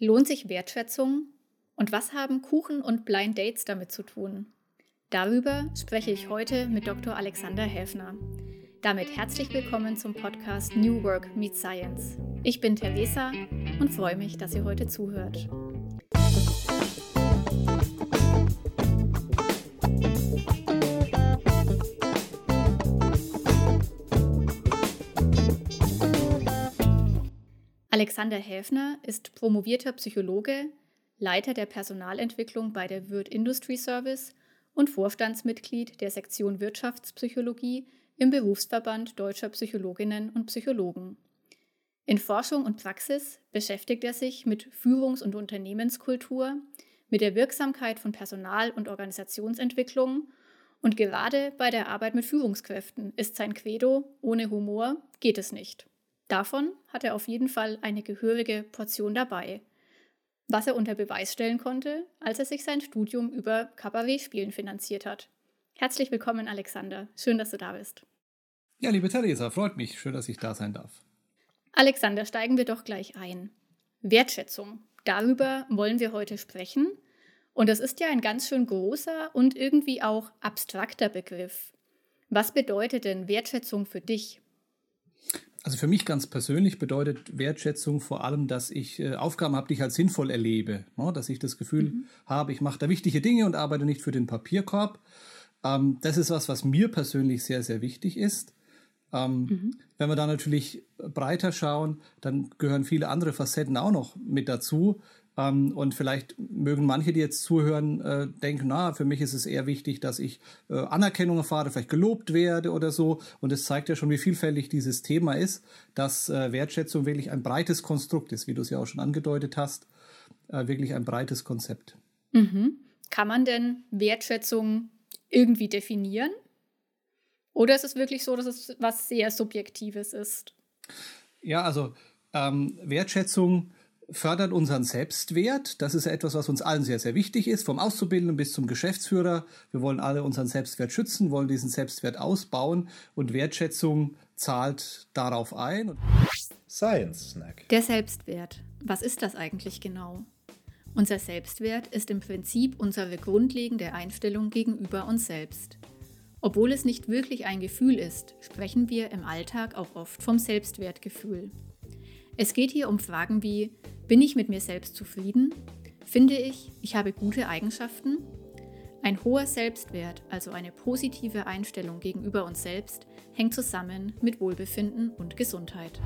Lohnt sich Wertschätzung? Und was haben Kuchen und Blind Dates damit zu tun? Darüber spreche ich heute mit Dr. Alexander Häfner. Damit herzlich willkommen zum Podcast New Work Meets Science. Ich bin Theresa und freue mich, dass ihr heute zuhört. Alexander Häfner ist promovierter Psychologe, Leiter der Personalentwicklung bei der Würth Industry Service und Vorstandsmitglied der Sektion Wirtschaftspsychologie im Berufsverband deutscher Psychologinnen und Psychologen. In Forschung und Praxis beschäftigt er sich mit Führungs- und Unternehmenskultur, mit der Wirksamkeit von Personal- und Organisationsentwicklung und gerade bei der Arbeit mit Führungskräften ist sein Credo, ohne Humor geht es nicht. Davon hat er auf jeden Fall eine gehörige Portion dabei, was er unter Beweis stellen konnte, als er sich sein Studium über Kabarettspielen finanziert hat. Herzlich willkommen, Alexander. Schön, dass du da bist. Ja, liebe Theresa, freut mich. Schön, dass ich da sein darf. Alexander, steigen wir doch gleich ein. Wertschätzung. Darüber wollen wir heute sprechen. Und das ist ja ein ganz schön großer und irgendwie auch abstrakter Begriff. Was bedeutet denn Wertschätzung für dich? Also für mich ganz persönlich bedeutet Wertschätzung vor allem, dass ich äh, Aufgaben habe, die ich als sinnvoll erlebe. Ne? Dass ich das Gefühl mhm. habe, ich mache da wichtige Dinge und arbeite nicht für den Papierkorb. Ähm, das ist was, was mir persönlich sehr, sehr wichtig ist. Ähm, mhm. Wenn wir da natürlich breiter schauen, dann gehören viele andere Facetten auch noch mit dazu. Ähm, und vielleicht mögen manche, die jetzt zuhören, äh, denken, na, für mich ist es eher wichtig, dass ich äh, Anerkennung erfahre, vielleicht gelobt werde oder so. Und es zeigt ja schon, wie vielfältig dieses Thema ist, dass äh, Wertschätzung wirklich ein breites Konstrukt ist, wie du es ja auch schon angedeutet hast. Äh, wirklich ein breites Konzept. Mhm. Kann man denn Wertschätzung irgendwie definieren? Oder ist es wirklich so, dass es was sehr Subjektives ist? Ja, also ähm, Wertschätzung fördert unseren Selbstwert. Das ist etwas, was uns allen sehr, sehr wichtig ist, vom Auszubildenden bis zum Geschäftsführer. Wir wollen alle unseren Selbstwert schützen, wollen diesen Selbstwert ausbauen und Wertschätzung zahlt darauf ein. Science Snack. Der Selbstwert. Was ist das eigentlich genau? Unser Selbstwert ist im Prinzip unsere grundlegende Einstellung gegenüber uns selbst. Obwohl es nicht wirklich ein Gefühl ist, sprechen wir im Alltag auch oft vom Selbstwertgefühl. Es geht hier um Fragen wie, bin ich mit mir selbst zufrieden? Finde ich, ich habe gute Eigenschaften? Ein hoher Selbstwert, also eine positive Einstellung gegenüber uns selbst, hängt zusammen mit Wohlbefinden und Gesundheit.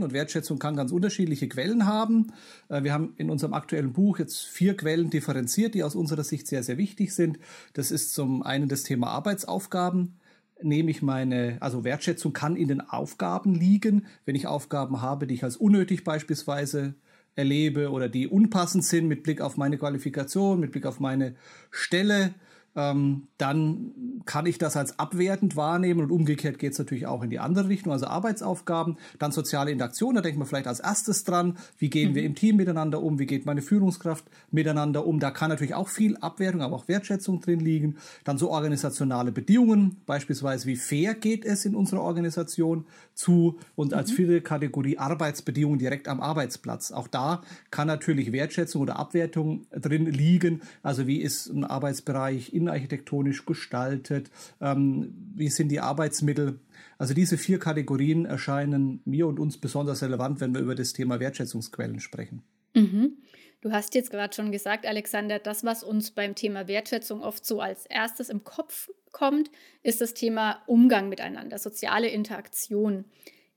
Und Wertschätzung kann ganz unterschiedliche Quellen haben. Äh, wir haben in unserem aktuellen Buch jetzt vier Quellen differenziert, die aus unserer Sicht sehr, sehr wichtig sind. Das ist zum einen das Thema Arbeitsaufgaben nehme ich meine, also Wertschätzung kann in den Aufgaben liegen, wenn ich Aufgaben habe, die ich als unnötig beispielsweise erlebe oder die unpassend sind mit Blick auf meine Qualifikation, mit Blick auf meine Stelle, ähm, dann kann ich das als abwertend wahrnehmen und umgekehrt geht es natürlich auch in die andere Richtung, also Arbeitsaufgaben, dann soziale Interaktion, da denkt man vielleicht als erstes dran, wie gehen mhm. wir im Team miteinander um, wie geht meine Führungskraft miteinander um, da kann natürlich auch viel Abwertung, aber auch Wertschätzung drin liegen, dann so organisationale Bedingungen, beispielsweise wie fair geht es in unserer Organisation zu und als mhm. vierte Kategorie Arbeitsbedingungen direkt am Arbeitsplatz, auch da kann natürlich Wertschätzung oder Abwertung drin liegen, also wie ist ein Arbeitsbereich in innenarchitektonisch gestaltet, ähm, wie sind die Arbeitsmittel. Also diese vier Kategorien erscheinen mir und uns besonders relevant, wenn wir über das Thema Wertschätzungsquellen sprechen. Mhm. Du hast jetzt gerade schon gesagt, Alexander, das, was uns beim Thema Wertschätzung oft so als erstes im Kopf kommt, ist das Thema Umgang miteinander, soziale Interaktion.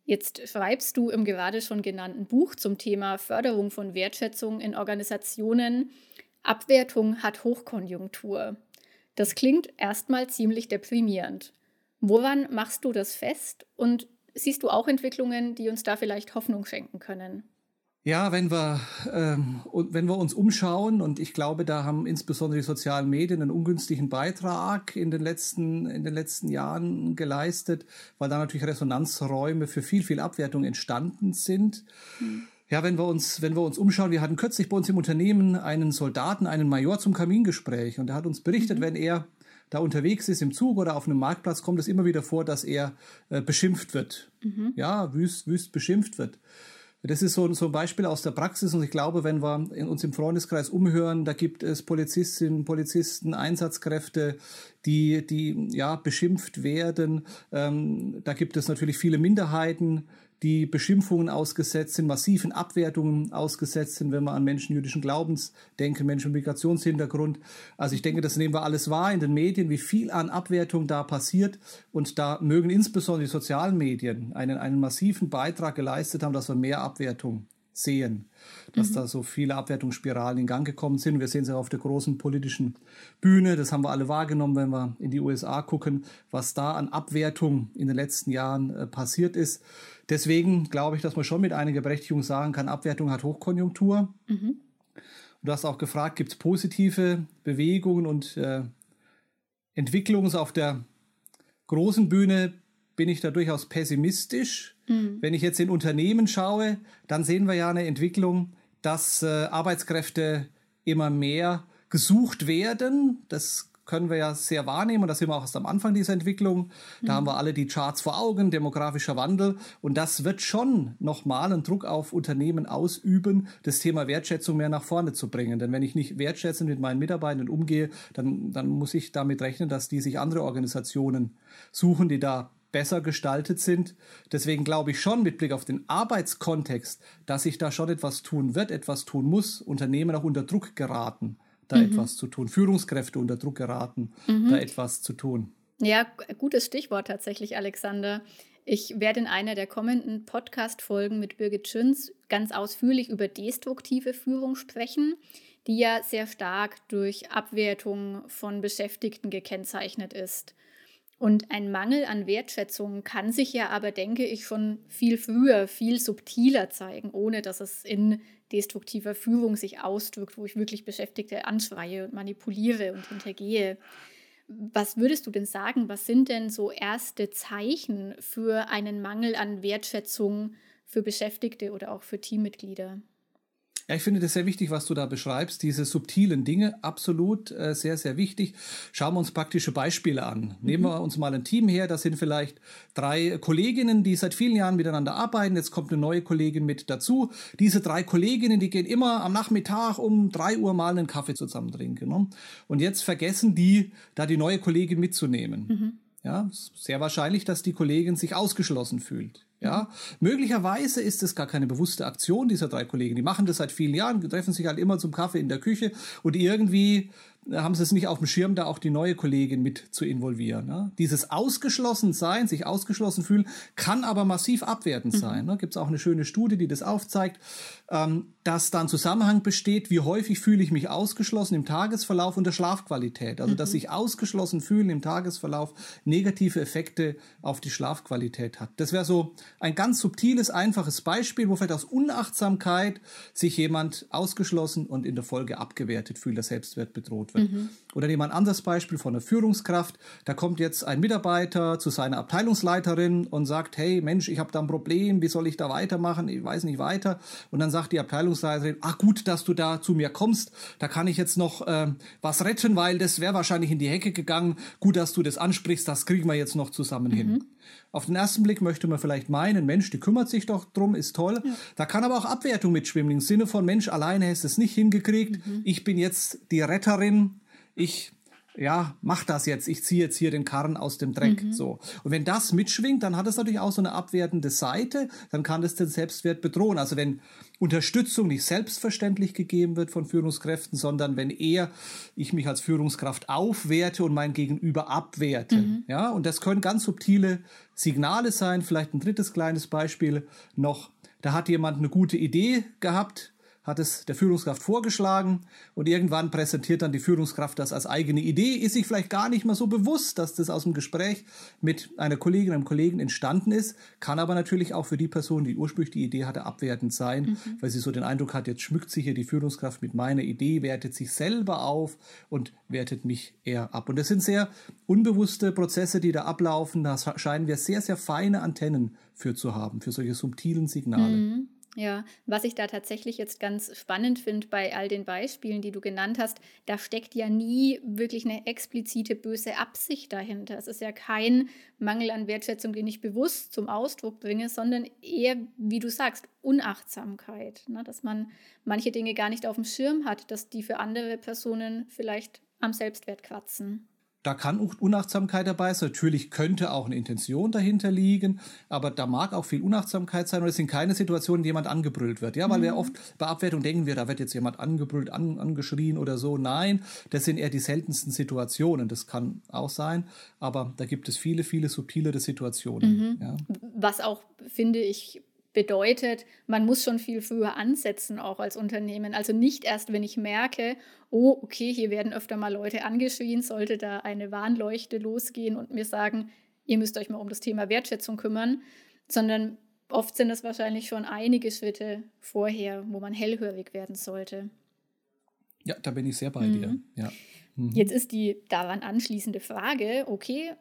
Jetzt schreibst du im gerade schon genannten Buch zum Thema Förderung von Wertschätzung in Organisationen. Abwertung hat Hochkonjunktur. Das klingt erstmal ziemlich deprimierend. Woran machst du das fest und siehst du auch Entwicklungen, die uns da vielleicht Hoffnung schenken können? Ja, wenn wir, ähm, wenn wir uns umschauen, und ich glaube, da haben insbesondere die sozialen Medien einen ungünstigen Beitrag in den letzten, in den letzten Jahren geleistet, weil da natürlich Resonanzräume für viel, viel Abwertung entstanden sind. Hm. Ja, wenn wir uns, wenn wir uns umschauen, wir hatten kürzlich bei uns im Unternehmen einen Soldaten, einen Major zum Kamingespräch und er hat uns berichtet, mhm. wenn er da unterwegs ist im Zug oder auf einem Marktplatz, kommt es immer wieder vor, dass er äh, beschimpft wird. Mhm. Ja, wüst, wüst beschimpft wird. Das ist so, so ein Beispiel aus der Praxis und ich glaube, wenn wir in uns im Freundeskreis umhören, da gibt es Polizistinnen, Polizisten, Einsatzkräfte, die, die ja beschimpft werden. Ähm, da gibt es natürlich viele Minderheiten, die Beschimpfungen ausgesetzt sind, massiven Abwertungen ausgesetzt sind, wenn wir an Menschen jüdischen Glaubens denken, Menschen mit Migrationshintergrund. Also ich denke, das nehmen wir alles wahr in den Medien, wie viel an Abwertung da passiert. Und da mögen insbesondere die sozialen Medien einen, einen massiven Beitrag geleistet haben, dass wir mehr Abwertung sehen, dass mhm. da so viele Abwertungsspiralen in Gang gekommen sind. Wir sehen es ja auf der großen politischen Bühne. Das haben wir alle wahrgenommen, wenn wir in die USA gucken, was da an Abwertung in den letzten Jahren äh, passiert ist. Deswegen glaube ich, dass man schon mit einiger Berechtigung sagen kann, Abwertung hat Hochkonjunktur. Mhm. Du hast auch gefragt, gibt es positive Bewegungen und äh, Entwicklungen auf der großen Bühne? Bin ich da durchaus pessimistisch. Mhm. Wenn ich jetzt in Unternehmen schaue, dann sehen wir ja eine Entwicklung, dass äh, Arbeitskräfte immer mehr gesucht werden. Das können wir ja sehr wahrnehmen. Da sind wir auch erst am Anfang dieser Entwicklung. Da mhm. haben wir alle die Charts vor Augen, demografischer Wandel. Und das wird schon nochmal einen Druck auf Unternehmen ausüben, das Thema Wertschätzung mehr nach vorne zu bringen. Denn wenn ich nicht wertschätzend mit meinen Mitarbeitern umgehe, dann, dann muss ich damit rechnen, dass die sich andere Organisationen suchen, die da besser gestaltet sind. Deswegen glaube ich schon mit Blick auf den Arbeitskontext, dass sich da schon etwas tun wird, etwas tun muss, Unternehmen auch unter Druck geraten da mhm. etwas zu tun. Führungskräfte unter Druck geraten, mhm. da etwas zu tun. Ja, gutes Stichwort tatsächlich, Alexander. Ich werde in einer der kommenden Podcast-Folgen mit Birgit Schünz ganz ausführlich über destruktive Führung sprechen, die ja sehr stark durch Abwertung von Beschäftigten gekennzeichnet ist. Und ein Mangel an Wertschätzung kann sich ja aber, denke ich, schon viel früher, viel subtiler zeigen, ohne dass es in destruktiver Führung sich ausdrückt, wo ich wirklich Beschäftigte anschreie und manipuliere und hintergehe. Was würdest du denn sagen? Was sind denn so erste Zeichen für einen Mangel an Wertschätzung für Beschäftigte oder auch für Teammitglieder? Ja, ich finde das sehr wichtig, was du da beschreibst. Diese subtilen Dinge, absolut äh, sehr, sehr wichtig. Schauen wir uns praktische Beispiele an. Mhm. Nehmen wir uns mal ein Team her. Das sind vielleicht drei Kolleginnen, die seit vielen Jahren miteinander arbeiten. Jetzt kommt eine neue Kollegin mit dazu. Diese drei Kolleginnen, die gehen immer am Nachmittag um drei Uhr mal einen Kaffee zusammen trinken. Ne? Und jetzt vergessen die, da die neue Kollegin mitzunehmen. Mhm. Ja, sehr wahrscheinlich, dass die Kollegin sich ausgeschlossen fühlt. Ja, möglicherweise ist es gar keine bewusste Aktion dieser drei Kollegen. Die machen das seit vielen Jahren, treffen sich halt immer zum Kaffee in der Küche und irgendwie haben sie es nicht auf dem Schirm, da auch die neue Kollegin mit zu involvieren. Ne? Dieses Ausgeschlossensein, sich ausgeschlossen fühlen, kann aber massiv abwertend mhm. sein. Ne? Gibt es auch eine schöne Studie, die das aufzeigt, ähm, dass da ein Zusammenhang besteht, wie häufig fühle ich mich ausgeschlossen im Tagesverlauf und der Schlafqualität. Also, mhm. dass sich ausgeschlossen fühlen im Tagesverlauf negative Effekte auf die Schlafqualität hat. Das wäre so ein ganz subtiles, einfaches Beispiel, wo vielleicht aus Unachtsamkeit sich jemand ausgeschlossen und in der Folge abgewertet fühlt, der Selbstwert bedroht wird wird. Oder nehmen wir ein anderes Beispiel von einer Führungskraft. Da kommt jetzt ein Mitarbeiter zu seiner Abteilungsleiterin und sagt, hey Mensch, ich habe da ein Problem, wie soll ich da weitermachen? Ich weiß nicht weiter. Und dann sagt die Abteilungsleiterin, ach gut, dass du da zu mir kommst, da kann ich jetzt noch äh, was retten, weil das wäre wahrscheinlich in die Hecke gegangen. Gut, dass du das ansprichst, das kriegen wir jetzt noch zusammen mhm. hin. Auf den ersten Blick möchte man vielleicht meinen, Mensch, die kümmert sich doch drum, ist toll. Ja. Da kann aber auch Abwertung mitschwimmen, im Sinne von, Mensch, alleine hast es nicht hingekriegt. Mhm. Ich bin jetzt die Retterin. Ich ja, mach das jetzt, ich ziehe jetzt hier den Karren aus dem Dreck. Mhm. So. Und wenn das mitschwingt, dann hat es natürlich auch so eine abwertende Seite, dann kann das den Selbstwert bedrohen. Also wenn Unterstützung nicht selbstverständlich gegeben wird von Führungskräften, sondern wenn eher ich mich als Führungskraft aufwerte und mein Gegenüber abwerte. Mhm. Ja, und das können ganz subtile Signale sein. Vielleicht ein drittes kleines Beispiel noch. Da hat jemand eine gute Idee gehabt, hat es der Führungskraft vorgeschlagen und irgendwann präsentiert dann die Führungskraft das als eigene Idee, ist sich vielleicht gar nicht mal so bewusst, dass das aus dem Gespräch mit einer Kollegin, einem Kollegen entstanden ist, kann aber natürlich auch für die Person, die ursprünglich die Idee hatte, abwertend sein, mhm. weil sie so den Eindruck hat, jetzt schmückt sich hier die Führungskraft mit meiner Idee, wertet sich selber auf und wertet mich eher ab. Und das sind sehr unbewusste Prozesse, die da ablaufen. Da scheinen wir sehr, sehr feine Antennen für zu haben, für solche subtilen Signale. Mhm. Ja, was ich da tatsächlich jetzt ganz spannend finde bei all den Beispielen, die du genannt hast, da steckt ja nie wirklich eine explizite böse Absicht dahinter. Es ist ja kein Mangel an Wertschätzung, den ich bewusst zum Ausdruck bringe, sondern eher, wie du sagst, Unachtsamkeit. Ne? Dass man manche Dinge gar nicht auf dem Schirm hat, dass die für andere Personen vielleicht am Selbstwert kratzen. Da kann Unachtsamkeit dabei sein. Natürlich könnte auch eine Intention dahinter liegen, aber da mag auch viel Unachtsamkeit sein und es sind keine Situationen, in denen jemand angebrüllt wird. Ja, weil mhm. wir oft bei Abwertung denken wir, da wird jetzt jemand angebrüllt, an, angeschrien oder so. Nein, das sind eher die seltensten Situationen. Das kann auch sein, aber da gibt es viele, viele subtilere Situationen. Mhm. Ja. Was auch, finde ich, bedeutet, man muss schon viel früher ansetzen, auch als Unternehmen. Also nicht erst, wenn ich merke, oh, okay, hier werden öfter mal Leute angeschrien, sollte da eine Warnleuchte losgehen und mir sagen, ihr müsst euch mal um das Thema Wertschätzung kümmern, sondern oft sind es wahrscheinlich schon einige Schritte vorher, wo man hellhörig werden sollte. Ja, da bin ich sehr bei mhm. dir. Ja. Mhm. Jetzt ist die daran anschließende Frage, okay,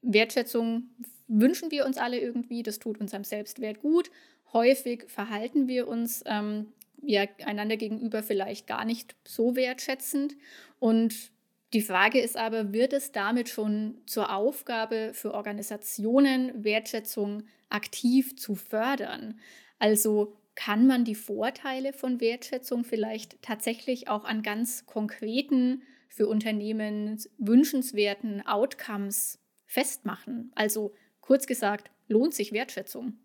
Wertschätzung wünschen wir uns alle irgendwie, das tut unserem Selbstwert gut. Häufig verhalten wir uns ähm, ja, einander gegenüber vielleicht gar nicht so wertschätzend. Und die Frage ist aber, wird es damit schon zur Aufgabe für Organisationen, Wertschätzung aktiv zu fördern? Also kann man die Vorteile von Wertschätzung vielleicht tatsächlich auch an ganz konkreten, für Unternehmen wünschenswerten Outcomes festmachen? Also kurz gesagt, lohnt sich Wertschätzung?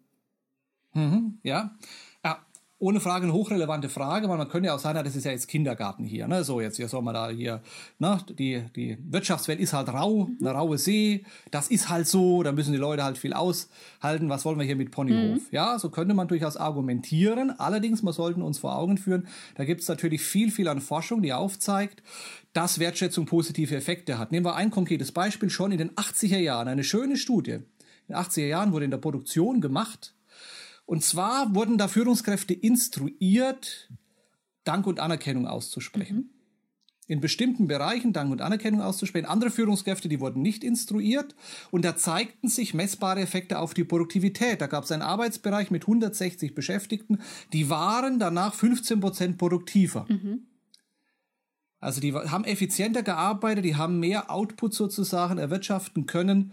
Mhm, ja. ja, ohne Frage eine hochrelevante Frage, weil man könnte ja auch sagen, das ist ja jetzt Kindergarten hier, ne? So jetzt, hier soll man da hier, ne? Die, die Wirtschaftswelt ist halt rau, mhm. eine raue See, das ist halt so, da müssen die Leute halt viel aushalten, was wollen wir hier mit Ponyhof? Mhm. Ja, so könnte man durchaus argumentieren. Allerdings, wir sollten uns vor Augen führen, da gibt es natürlich viel, viel an Forschung, die aufzeigt, dass Wertschätzung positive Effekte hat. Nehmen wir ein konkretes Beispiel, schon in den 80er Jahren, eine schöne Studie. In den 80er Jahren wurde in der Produktion gemacht, und zwar wurden da Führungskräfte instruiert, Dank und Anerkennung auszusprechen. Mhm. In bestimmten Bereichen Dank und Anerkennung auszusprechen. Andere Führungskräfte, die wurden nicht instruiert. Und da zeigten sich messbare Effekte auf die Produktivität. Da gab es einen Arbeitsbereich mit 160 Beschäftigten. Die waren danach 15 Prozent produktiver. Mhm. Also die haben effizienter gearbeitet, die haben mehr Output sozusagen erwirtschaften können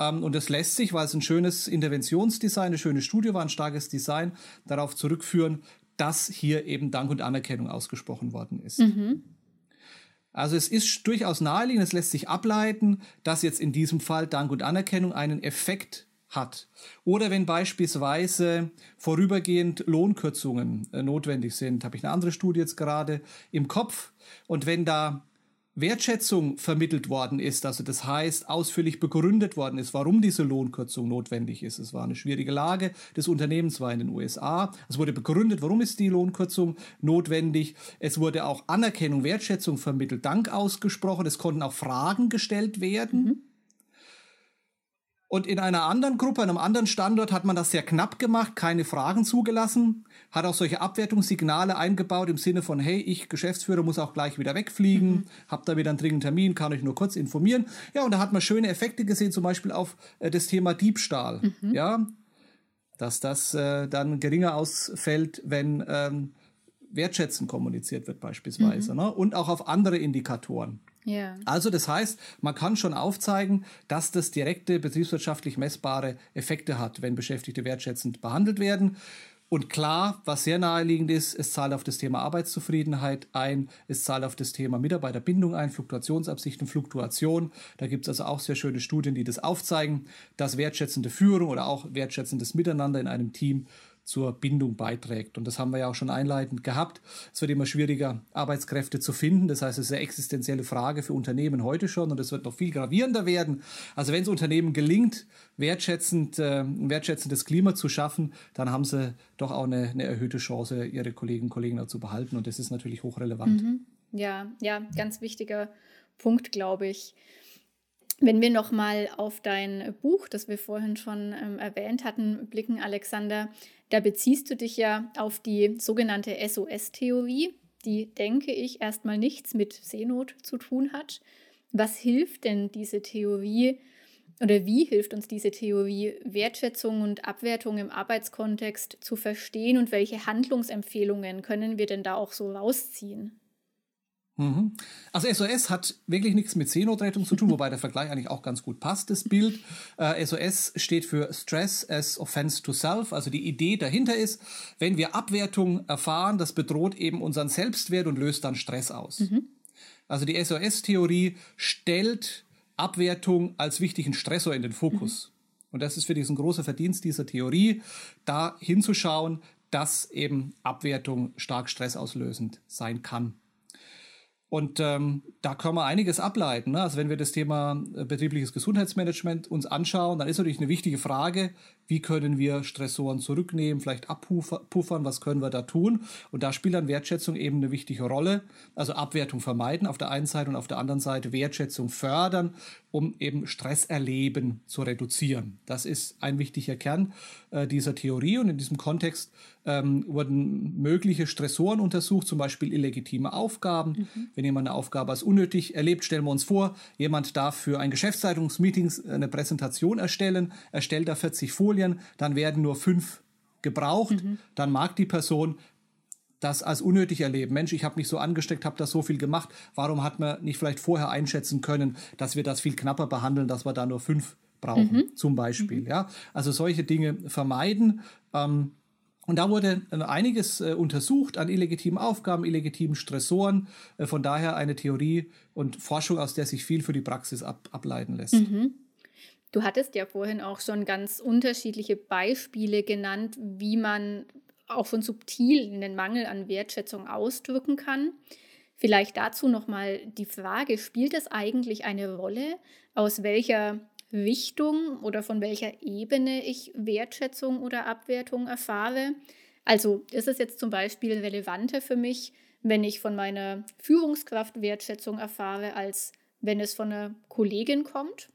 und das lässt sich, weil es ein schönes Interventionsdesign, eine schöne Studie war, ein starkes Design, darauf zurückführen, dass hier eben Dank und Anerkennung ausgesprochen worden ist. Mhm. Also es ist durchaus naheliegend, es lässt sich ableiten, dass jetzt in diesem Fall Dank und Anerkennung einen Effekt hat. Oder wenn beispielsweise vorübergehend Lohnkürzungen äh, notwendig sind, habe ich eine andere Studie jetzt gerade im Kopf. Und wenn da Wertschätzung vermittelt worden ist, also das heißt ausführlich begründet worden ist, warum diese Lohnkürzung notwendig ist. Es war eine schwierige Lage des Unternehmens, war in den USA. Es wurde begründet, warum ist die Lohnkürzung notwendig. Es wurde auch Anerkennung, Wertschätzung vermittelt, Dank ausgesprochen. Es konnten auch Fragen gestellt werden. Mhm. Und in einer anderen Gruppe, einem anderen Standort hat man das sehr knapp gemacht, keine Fragen zugelassen, hat auch solche Abwertungssignale eingebaut im Sinne von, hey, ich Geschäftsführer muss auch gleich wieder wegfliegen, mhm. hab da wieder einen dringenden Termin, kann euch nur kurz informieren. Ja, und da hat man schöne Effekte gesehen, zum Beispiel auf äh, das Thema Diebstahl. Mhm. Ja, dass das äh, dann geringer ausfällt, wenn ähm, wertschätzend kommuniziert wird beispielsweise. Mhm. Ne? Und auch auf andere Indikatoren. Ja. Also das heißt, man kann schon aufzeigen, dass das direkte betriebswirtschaftlich messbare Effekte hat, wenn Beschäftigte wertschätzend behandelt werden. Und klar, was sehr naheliegend ist, es zahlt auf das Thema Arbeitszufriedenheit ein, es zahlt auf das Thema Mitarbeiterbindung ein, Fluktuationsabsichten, Fluktuation. Da gibt es also auch sehr schöne Studien, die das aufzeigen, dass wertschätzende Führung oder auch wertschätzendes Miteinander in einem Team zur Bindung beiträgt. Und das haben wir ja auch schon einleitend gehabt. Es wird immer schwieriger, Arbeitskräfte zu finden. Das heißt, es ist eine existenzielle Frage für Unternehmen heute schon und es wird noch viel gravierender werden. Also wenn es Unternehmen gelingt, wertschätzend, äh, ein wertschätzendes Klima zu schaffen, dann haben sie doch auch eine, eine erhöhte Chance, ihre Kolleginnen und Kollegen zu behalten. Und das ist natürlich hochrelevant. Mhm. Ja, ja, ganz wichtiger Punkt, glaube ich. Wenn wir nochmal auf dein Buch, das wir vorhin schon ähm, erwähnt hatten, blicken, Alexander, da beziehst du dich ja auf die sogenannte SOS-Theorie, die, denke ich, erstmal nichts mit Seenot zu tun hat. Was hilft denn diese Theorie oder wie hilft uns diese Theorie, Wertschätzung und Abwertung im Arbeitskontext zu verstehen und welche Handlungsempfehlungen können wir denn da auch so rausziehen? Mhm. Also SOS hat wirklich nichts mit Seenotrettung zu tun, wobei der Vergleich eigentlich auch ganz gut passt, das Bild. Äh, SOS steht für Stress as Offense to Self. Also die Idee dahinter ist, wenn wir Abwertung erfahren, das bedroht eben unseren Selbstwert und löst dann Stress aus. Mhm. Also die SOS-Theorie stellt Abwertung als wichtigen Stressor in den Fokus. Mhm. Und das ist für diesen großer Verdienst dieser Theorie, da hinzuschauen, dass eben Abwertung stark stressauslösend sein kann. Und ähm, da können wir einiges ableiten. Ne? Also wenn wir das Thema äh, betriebliches Gesundheitsmanagement uns anschauen, dann ist natürlich eine wichtige Frage, wie können wir Stressoren zurücknehmen, vielleicht abpuffern, was können wir da tun? Und da spielt dann Wertschätzung eben eine wichtige Rolle. Also Abwertung vermeiden auf der einen Seite und auf der anderen Seite Wertschätzung fördern, um eben Stresserleben zu reduzieren. Das ist ein wichtiger Kern äh, dieser Theorie und in diesem Kontext ähm, wurden mögliche Stressoren untersucht, zum Beispiel illegitime Aufgaben. Mhm. Wenn jemand eine Aufgabe als unnötig erlebt, stellen wir uns vor, jemand darf für ein Geschäftsleitungsmeeting eine Präsentation erstellen, erstellt da 40 Folien, dann werden nur fünf gebraucht, mhm. dann mag die Person das als unnötig erleben. Mensch, ich habe mich so angesteckt, habe das so viel gemacht. Warum hat man nicht vielleicht vorher einschätzen können, dass wir das viel knapper behandeln, dass wir da nur fünf brauchen, mhm. zum Beispiel. Mhm. Ja, also solche Dinge vermeiden. Ähm, und da wurde einiges äh, untersucht an illegitimen Aufgaben, illegitimen Stressoren. Äh, von daher eine Theorie und Forschung, aus der sich viel für die Praxis ab, ableiten lässt. Mhm. Du hattest ja vorhin auch schon ganz unterschiedliche Beispiele genannt, wie man auch schon subtil den Mangel an Wertschätzung ausdrücken kann. Vielleicht dazu nochmal die Frage, spielt es eigentlich eine Rolle, aus welcher Richtung oder von welcher Ebene ich Wertschätzung oder Abwertung erfahre? Also ist es jetzt zum Beispiel relevanter für mich, wenn ich von meiner Führungskraft Wertschätzung erfahre, als wenn es von einer Kollegin kommt?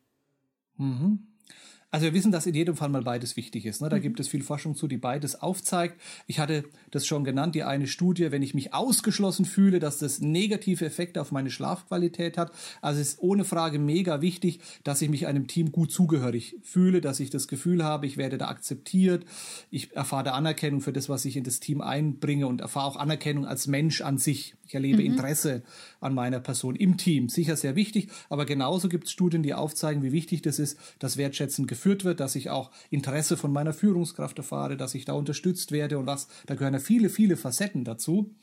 Mhm. Also wir wissen, dass in jedem Fall mal beides wichtig ist. Ne? Da mhm. gibt es viel Forschung zu, die beides aufzeigt. Ich hatte das schon genannt, die eine Studie, wenn ich mich ausgeschlossen fühle, dass das negative Effekte auf meine Schlafqualität hat. Also es ist ohne Frage mega wichtig, dass ich mich einem Team gut zugehörig fühle, dass ich das Gefühl habe, ich werde da akzeptiert, ich erfahre Anerkennung für das, was ich in das Team einbringe und erfahre auch Anerkennung als Mensch an sich. Ich erlebe mhm. Interesse an meiner Person im Team. Sicher sehr wichtig, aber genauso gibt es Studien, die aufzeigen, wie wichtig das ist, dass Wertschätzen geführt wird, dass ich auch Interesse von meiner Führungskraft erfahre, dass ich da unterstützt werde und was. Da gehören ja viele, viele Facetten dazu.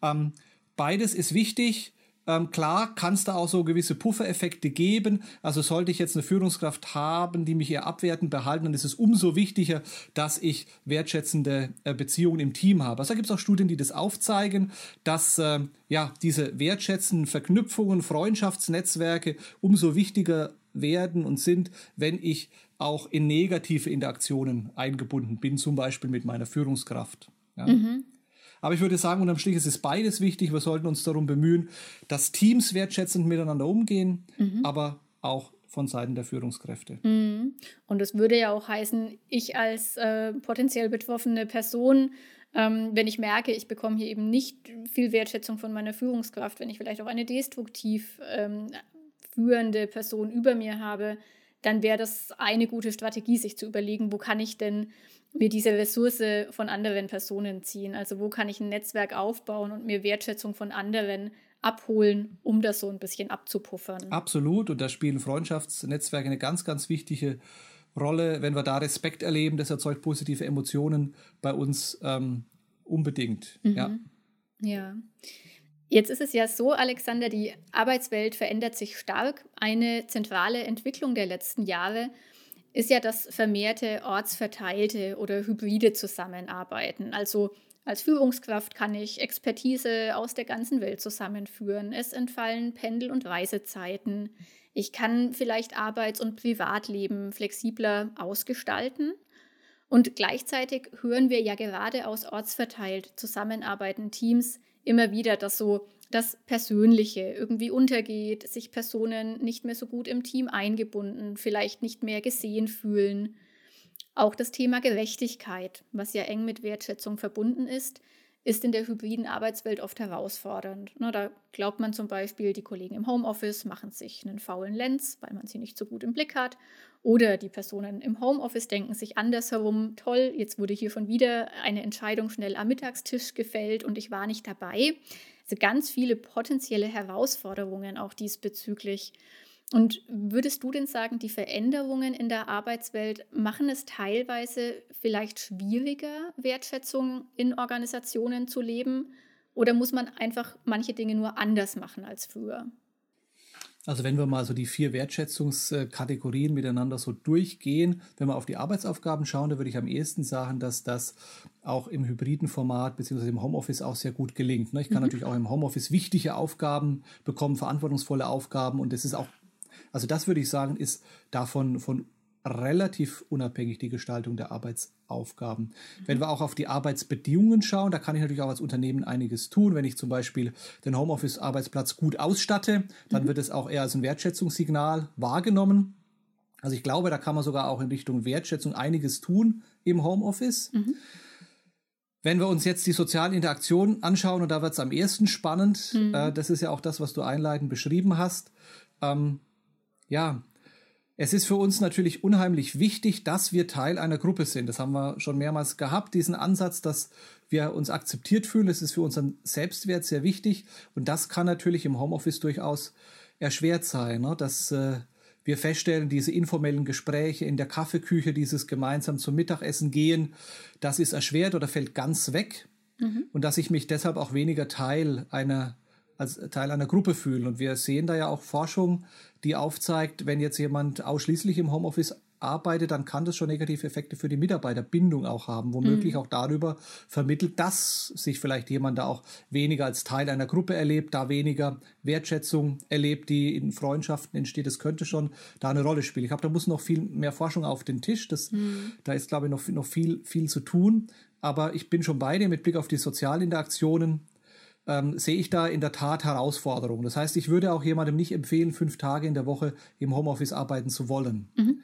Ähm, beides ist wichtig. Ähm, klar kann es da auch so gewisse Puffereffekte geben. Also sollte ich jetzt eine Führungskraft haben, die mich eher abwertend behalten, dann ist es umso wichtiger, dass ich wertschätzende äh, Beziehungen im Team habe. Also da gibt es auch Studien, die das aufzeigen, dass äh, ja diese wertschätzenden Verknüpfungen, Freundschaftsnetzwerke umso wichtiger werden und sind, wenn ich auch in negative Interaktionen eingebunden bin, zum Beispiel mit meiner Führungskraft. Ja. Mhm. Aber ich würde sagen, unterm Strich ist es beides wichtig. Wir sollten uns darum bemühen, dass Teams wertschätzend miteinander umgehen, mhm. aber auch von Seiten der Führungskräfte. Mhm. Und es würde ja auch heißen, ich als äh, potenziell betroffene Person, ähm, wenn ich merke, ich bekomme hier eben nicht viel Wertschätzung von meiner Führungskraft, wenn ich vielleicht auch eine destruktiv ähm, führende Person über mir habe, dann wäre das eine gute Strategie, sich zu überlegen, wo kann ich denn mir diese Ressource von anderen Personen ziehen? Also wo kann ich ein Netzwerk aufbauen und mir Wertschätzung von anderen abholen, um das so ein bisschen abzupuffern? Absolut. Und da spielen Freundschaftsnetzwerke eine ganz, ganz wichtige Rolle. Wenn wir da Respekt erleben, das erzeugt positive Emotionen bei uns ähm, unbedingt. Mhm. Ja. Ja. Jetzt ist es ja so, Alexander, die Arbeitswelt verändert sich stark. Eine zentrale Entwicklung der letzten Jahre ist ja das vermehrte ortsverteilte oder hybride Zusammenarbeiten. Also als Führungskraft kann ich Expertise aus der ganzen Welt zusammenführen. Es entfallen Pendel- und Reisezeiten. Ich kann vielleicht Arbeits- und Privatleben flexibler ausgestalten. Und gleichzeitig hören wir ja gerade aus ortsverteilt zusammenarbeitenden Teams immer wieder, dass so das Persönliche irgendwie untergeht, sich Personen nicht mehr so gut im Team eingebunden, vielleicht nicht mehr gesehen fühlen. Auch das Thema Gerechtigkeit, was ja eng mit Wertschätzung verbunden ist, ist in der hybriden Arbeitswelt oft herausfordernd. Na, da glaubt man zum Beispiel, die Kollegen im Homeoffice machen sich einen faulen Lenz, weil man sie nicht so gut im Blick hat. Oder die Personen im Homeoffice denken sich andersherum, toll, jetzt wurde hier schon wieder eine Entscheidung schnell am Mittagstisch gefällt und ich war nicht dabei. Also ganz viele potenzielle Herausforderungen auch diesbezüglich. Und würdest du denn sagen, die Veränderungen in der Arbeitswelt machen es teilweise vielleicht schwieriger, Wertschätzung in Organisationen zu leben? Oder muss man einfach manche Dinge nur anders machen als früher? Also wenn wir mal so die vier Wertschätzungskategorien miteinander so durchgehen, wenn wir auf die Arbeitsaufgaben schauen, da würde ich am ehesten sagen, dass das auch im hybriden Format bzw. im Homeoffice auch sehr gut gelingt. Ne? Ich kann mhm. natürlich auch im Homeoffice wichtige Aufgaben bekommen, verantwortungsvolle Aufgaben und es ist auch also das würde ich sagen, ist davon von relativ unabhängig die Gestaltung der Arbeitsaufgaben. Mhm. Wenn wir auch auf die Arbeitsbedingungen schauen, da kann ich natürlich auch als Unternehmen einiges tun. Wenn ich zum Beispiel den Homeoffice-Arbeitsplatz gut ausstatte, dann mhm. wird es auch eher als ein Wertschätzungssignal wahrgenommen. Also ich glaube, da kann man sogar auch in Richtung Wertschätzung einiges tun im Homeoffice. Mhm. Wenn wir uns jetzt die sozialen Interaktionen anschauen, und da wird es am ehesten spannend, mhm. äh, das ist ja auch das, was du einleitend beschrieben hast, ähm, ja, es ist für uns natürlich unheimlich wichtig, dass wir Teil einer Gruppe sind. Das haben wir schon mehrmals gehabt, diesen Ansatz, dass wir uns akzeptiert fühlen. Das ist für unseren Selbstwert sehr wichtig. Und das kann natürlich im Homeoffice durchaus erschwert sein, ne? dass äh, wir feststellen, diese informellen Gespräche in der Kaffeeküche, dieses gemeinsam zum Mittagessen gehen, das ist erschwert oder fällt ganz weg. Mhm. Und dass ich mich deshalb auch weniger Teil einer als Teil einer Gruppe fühlen. Und wir sehen da ja auch Forschung, die aufzeigt, wenn jetzt jemand ausschließlich im Homeoffice arbeitet, dann kann das schon negative Effekte für die Mitarbeiterbindung auch haben, womöglich mhm. auch darüber vermittelt, dass sich vielleicht jemand da auch weniger als Teil einer Gruppe erlebt, da weniger Wertschätzung erlebt, die in Freundschaften entsteht. Das könnte schon da eine Rolle spielen. Ich glaube, da muss noch viel mehr Forschung auf den Tisch. Das, mhm. Da ist, glaube ich, noch, noch viel, viel zu tun. Aber ich bin schon bei dir mit Blick auf die Sozialinteraktionen ähm, sehe ich da in der Tat Herausforderungen. Das heißt, ich würde auch jemandem nicht empfehlen, fünf Tage in der Woche im Homeoffice arbeiten zu wollen. Mhm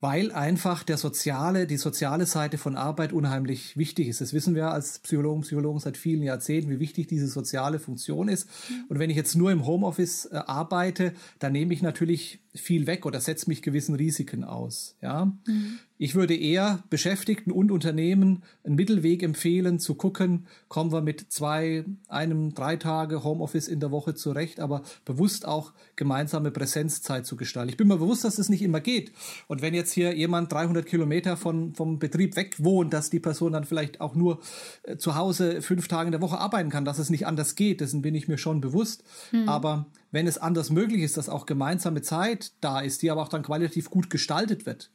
weil einfach der soziale, die soziale Seite von Arbeit unheimlich wichtig ist. Das wissen wir als Psychologen, Psychologen seit vielen Jahrzehnten, wie wichtig diese soziale Funktion ist. Und wenn ich jetzt nur im Homeoffice äh, arbeite, dann nehme ich natürlich viel weg oder setze mich gewissen Risiken aus. Ja? Mhm. Ich würde eher Beschäftigten und Unternehmen einen Mittelweg empfehlen, zu gucken, kommen wir mit zwei, einem, drei Tage Homeoffice in der Woche zurecht, aber bewusst auch gemeinsame Präsenzzeit zu gestalten. Ich bin mir bewusst, dass das nicht immer geht. Und wenn jetzt hier jemand 300 Kilometer von, vom Betrieb weg wohnt, dass die Person dann vielleicht auch nur äh, zu Hause fünf Tage in der Woche arbeiten kann, dass es nicht anders geht, dessen bin ich mir schon bewusst. Mhm. Aber wenn es anders möglich ist, dass auch gemeinsame Zeit da ist, die aber auch dann qualitativ gut gestaltet wird.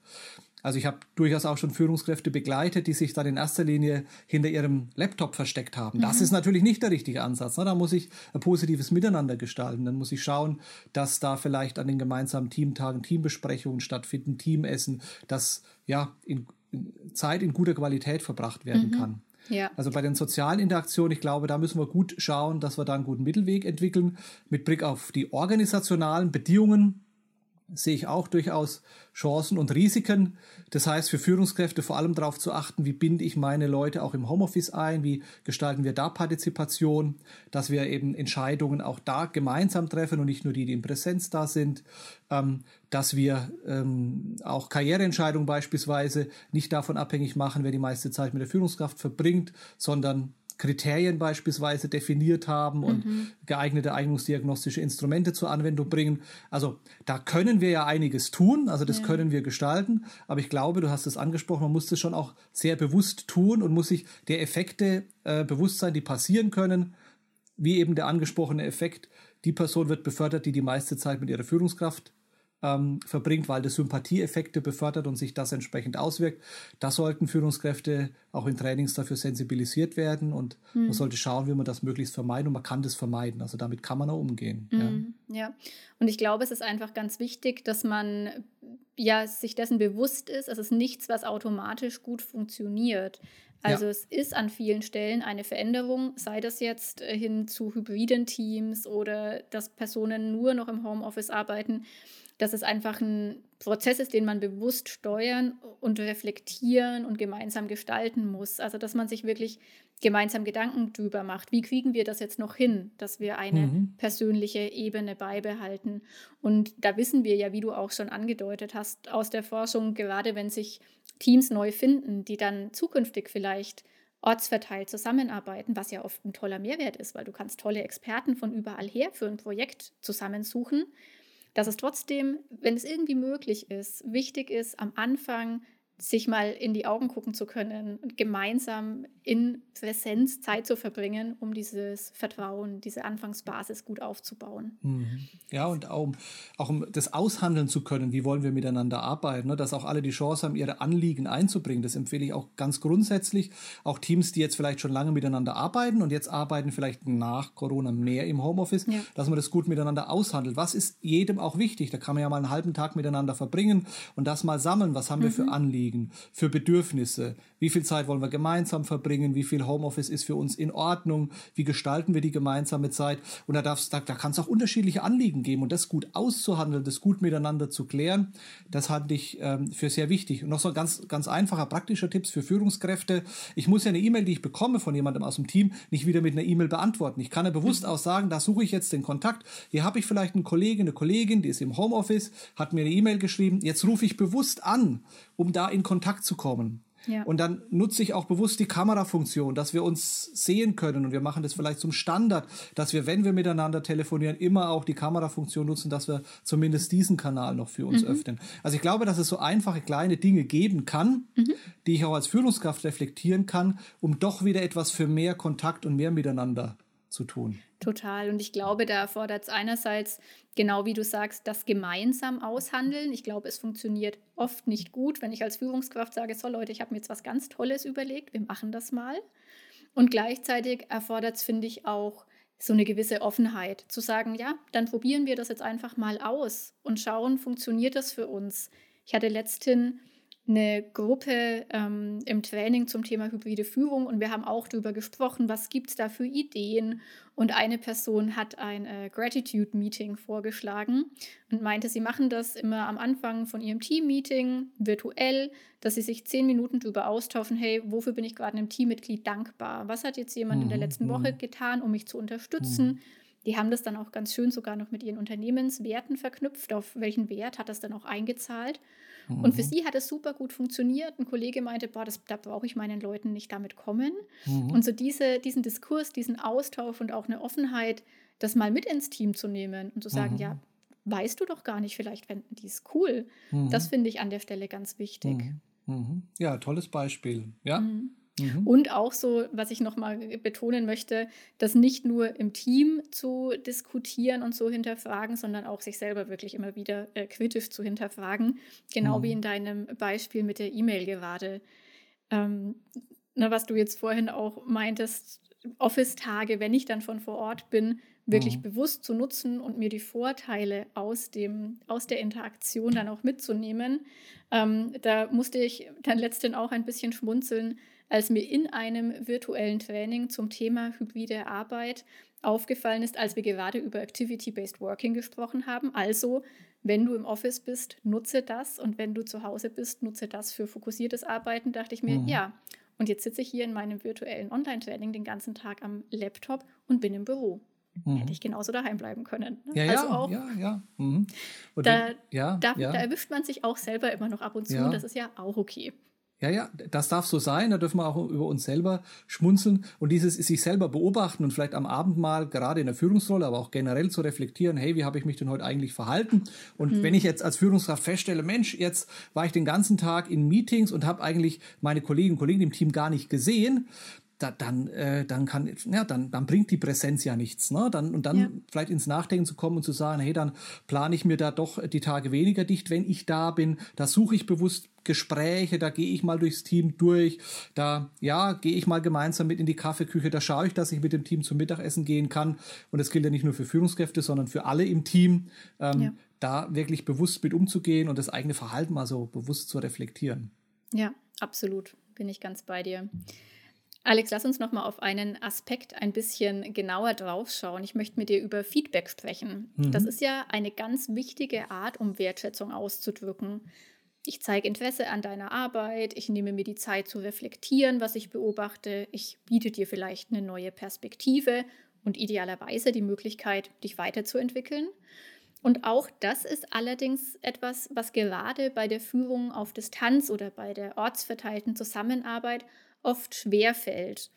Also ich habe durchaus auch schon Führungskräfte begleitet, die sich dann in erster Linie hinter ihrem Laptop versteckt haben. Das mhm. ist natürlich nicht der richtige Ansatz. Ne? Da muss ich ein positives Miteinander gestalten. Dann muss ich schauen, dass da vielleicht an den gemeinsamen Teamtagen Teambesprechungen stattfinden, Teamessen, dass ja in, in Zeit in guter Qualität verbracht werden mhm. kann. Ja. Also bei den sozialen Interaktionen, ich glaube, da müssen wir gut schauen, dass wir da einen guten Mittelweg entwickeln. Mit Blick auf die organisationalen Bedingungen sehe ich auch durchaus Chancen und Risiken. Das heißt, für Führungskräfte vor allem darauf zu achten, wie binde ich meine Leute auch im Homeoffice ein, wie gestalten wir da Partizipation, dass wir eben Entscheidungen auch da gemeinsam treffen und nicht nur die, die in Präsenz da sind, ähm, dass wir ähm, auch Karriereentscheidungen beispielsweise nicht davon abhängig machen, wer die meiste Zeit mit der Führungskraft verbringt, sondern Kriterien beispielsweise definiert haben und mhm. geeignete eignungsdiagnostische Instrumente zur Anwendung bringen. Also da können wir ja einiges tun, also das ja. können wir gestalten, aber ich glaube, du hast es angesprochen, man muss das schon auch sehr bewusst tun und muss sich der Effekte äh, bewusst sein, die passieren können, wie eben der angesprochene Effekt, die Person wird befördert, die die meiste Zeit mit ihrer Führungskraft ähm, verbringt, weil das Sympathieeffekte befördert und sich das entsprechend auswirkt. Da sollten Führungskräfte auch in Trainings dafür sensibilisiert werden und mhm. man sollte schauen, wie man das möglichst vermeiden und man kann das vermeiden. Also damit kann man auch umgehen. Mhm. Ja. ja, und ich glaube, es ist einfach ganz wichtig, dass man ja sich dessen bewusst ist, es ist nichts, was automatisch gut funktioniert. Also ja. es ist an vielen Stellen eine Veränderung, sei das jetzt äh, hin zu hybriden Teams oder dass Personen nur noch im Homeoffice arbeiten. Dass es einfach ein Prozess ist, den man bewusst steuern und reflektieren und gemeinsam gestalten muss. Also dass man sich wirklich gemeinsam Gedanken drüber macht. Wie kriegen wir das jetzt noch hin, dass wir eine mhm. persönliche Ebene beibehalten? Und da wissen wir ja, wie du auch schon angedeutet hast, aus der Forschung, gerade wenn sich Teams neu finden, die dann zukünftig vielleicht ortsverteilt zusammenarbeiten, was ja oft ein toller Mehrwert ist, weil du kannst tolle Experten von überall her für ein Projekt zusammensuchen dass es trotzdem, wenn es irgendwie möglich ist, wichtig ist, am Anfang sich mal in die Augen gucken zu können und gemeinsam in Präsenz Zeit zu verbringen, um dieses Vertrauen, diese Anfangsbasis gut aufzubauen. Mhm. Ja, und auch, auch um das aushandeln zu können, wie wollen wir miteinander arbeiten, ne? dass auch alle die Chance haben, ihre Anliegen einzubringen. Das empfehle ich auch ganz grundsätzlich. Auch Teams, die jetzt vielleicht schon lange miteinander arbeiten und jetzt arbeiten vielleicht nach Corona mehr im Homeoffice, ja. dass man das gut miteinander aushandelt. Was ist jedem auch wichtig? Da kann man ja mal einen halben Tag miteinander verbringen und das mal sammeln. Was haben mhm. wir für mhm. Anliegen, für Bedürfnisse? Wie viel Zeit wollen wir gemeinsam verbringen? Wie viel Homeoffice ist für uns in Ordnung? Wie gestalten wir die gemeinsame Zeit? Und da, da, da kann es auch unterschiedliche Anliegen geben und das gut auszuhandeln, das gut miteinander zu klären, das halte ich ähm, für sehr wichtig. Und noch so ein ganz, ganz einfacher, praktischer Tipps für Führungskräfte. Ich muss ja eine E-Mail, die ich bekomme von jemandem aus dem Team, nicht wieder mit einer E-Mail beantworten. Ich kann ja bewusst auch sagen, da suche ich jetzt den Kontakt. Hier habe ich vielleicht einen Kollegen, eine Kollegin, die ist im Homeoffice, hat mir eine E-Mail geschrieben. Jetzt rufe ich bewusst an, um da in Kontakt zu kommen. Ja. Und dann nutze ich auch bewusst die Kamerafunktion, dass wir uns sehen können. Und wir machen das vielleicht zum Standard, dass wir, wenn wir miteinander telefonieren, immer auch die Kamerafunktion nutzen, dass wir zumindest diesen Kanal noch für uns mhm. öffnen. Also ich glaube, dass es so einfache kleine Dinge geben kann, mhm. die ich auch als Führungskraft reflektieren kann, um doch wieder etwas für mehr Kontakt und mehr miteinander zu tun. Total. Und ich glaube, da erfordert es einerseits, genau wie du sagst, das gemeinsam aushandeln. Ich glaube, es funktioniert oft nicht gut, wenn ich als Führungskraft sage, so Leute, ich habe mir jetzt was ganz Tolles überlegt, wir machen das mal. Und gleichzeitig erfordert es, finde ich, auch so eine gewisse Offenheit, zu sagen, ja, dann probieren wir das jetzt einfach mal aus und schauen, funktioniert das für uns. Ich hatte letzthin eine Gruppe ähm, im Training zum Thema hybride Führung und wir haben auch darüber gesprochen, was gibt es da für Ideen. Und eine Person hat ein äh, Gratitude-Meeting vorgeschlagen und meinte, sie machen das immer am Anfang von ihrem Team-Meeting virtuell, dass sie sich zehn Minuten darüber austauschen, hey, wofür bin ich gerade einem Teammitglied dankbar? Was hat jetzt jemand mhm. in der mhm, letzten Woche mhm. getan, um mich zu unterstützen? Mhm. Die haben das dann auch ganz schön sogar noch mit ihren Unternehmenswerten verknüpft. Auf welchen Wert hat das dann auch eingezahlt? Mhm. Und für mhm. sie hat es super gut funktioniert. Ein Kollege meinte, boah, das, da brauche ich meinen Leuten nicht damit kommen. Mhm. Und so diese, diesen Diskurs, diesen Austausch und auch eine Offenheit, das mal mit ins Team zu nehmen und zu sagen, mhm. ja, weißt du doch gar nicht, vielleicht fänden die es cool. Das mhm. finde ich an der Stelle ganz wichtig. Mhm. Ja, tolles Beispiel. Ja. Mhm. Und auch so, was ich nochmal betonen möchte, das nicht nur im Team zu diskutieren und zu hinterfragen, sondern auch sich selber wirklich immer wieder äh, kritisch zu hinterfragen. Genau mhm. wie in deinem Beispiel mit der E-Mail gerade. Ähm, na, was du jetzt vorhin auch meintest, Office-Tage, wenn ich dann von vor Ort bin, wirklich mhm. bewusst zu nutzen und mir die Vorteile aus, dem, aus der Interaktion dann auch mitzunehmen. Ähm, da musste ich dann letztendlich auch ein bisschen schmunzeln, als mir in einem virtuellen Training zum Thema hybride Arbeit aufgefallen ist, als wir gerade über Activity-Based Working gesprochen haben. Also, wenn du im Office bist, nutze das und wenn du zu Hause bist, nutze das für fokussiertes Arbeiten, dachte ich mir, mhm. ja. Und jetzt sitze ich hier in meinem virtuellen Online-Training den ganzen Tag am Laptop und bin im Büro. Mhm. Hätte ich genauso daheim bleiben können. Ne? Ja, also ja, auch, ja, ja. Mhm. Da, ja, da, ja. da erwischt man sich auch selber immer noch ab und zu. Ja. Das ist ja auch okay. Ja, ja, das darf so sein. Da dürfen wir auch über uns selber schmunzeln und dieses sich selber beobachten und vielleicht am Abend mal gerade in der Führungsrolle, aber auch generell zu reflektieren, hey, wie habe ich mich denn heute eigentlich verhalten? Und mhm. wenn ich jetzt als Führungskraft feststelle, Mensch, jetzt war ich den ganzen Tag in Meetings und habe eigentlich meine Kolleginnen und Kollegen im Team gar nicht gesehen, da, dann, äh, dann kann, ja, dann, dann bringt die Präsenz ja nichts. Ne? Dann, und dann ja. vielleicht ins Nachdenken zu kommen und zu sagen, hey, dann plane ich mir da doch die Tage weniger dicht, wenn ich da bin. Da suche ich bewusst Gespräche, da gehe ich mal durchs Team durch, da ja, gehe ich mal gemeinsam mit in die Kaffeeküche, da schaue ich, dass ich mit dem Team zum Mittagessen gehen kann. Und das gilt ja nicht nur für Führungskräfte, sondern für alle im Team, ähm, ja. da wirklich bewusst mit umzugehen und das eigene Verhalten mal so bewusst zu reflektieren. Ja, absolut, bin ich ganz bei dir. Alex, lass uns noch mal auf einen Aspekt ein bisschen genauer draufschauen. Ich möchte mit dir über Feedback sprechen. Mhm. Das ist ja eine ganz wichtige Art, um Wertschätzung auszudrücken. Ich zeige Interesse an deiner Arbeit, ich nehme mir die Zeit zu reflektieren, was ich beobachte, ich biete dir vielleicht eine neue Perspektive und idealerweise die Möglichkeit, dich weiterzuentwickeln. Und auch das ist allerdings etwas, was gerade bei der Führung auf Distanz oder bei der ortsverteilten Zusammenarbeit oft schwer fällt.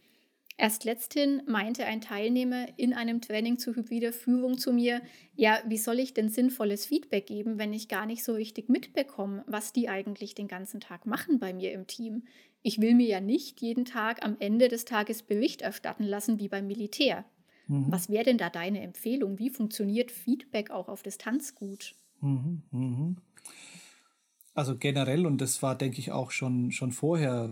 Erst letzthin meinte ein Teilnehmer in einem Training zu hybrider Führung zu mir, ja, wie soll ich denn sinnvolles Feedback geben, wenn ich gar nicht so richtig mitbekomme, was die eigentlich den ganzen Tag machen bei mir im Team? Ich will mir ja nicht jeden Tag am Ende des Tages Bericht erstatten lassen wie beim Militär. Mhm. Was wäre denn da deine Empfehlung? Wie funktioniert Feedback auch auf Distanz gut? Mhm, mh. Also generell, und das war, denke ich, auch schon, schon vorher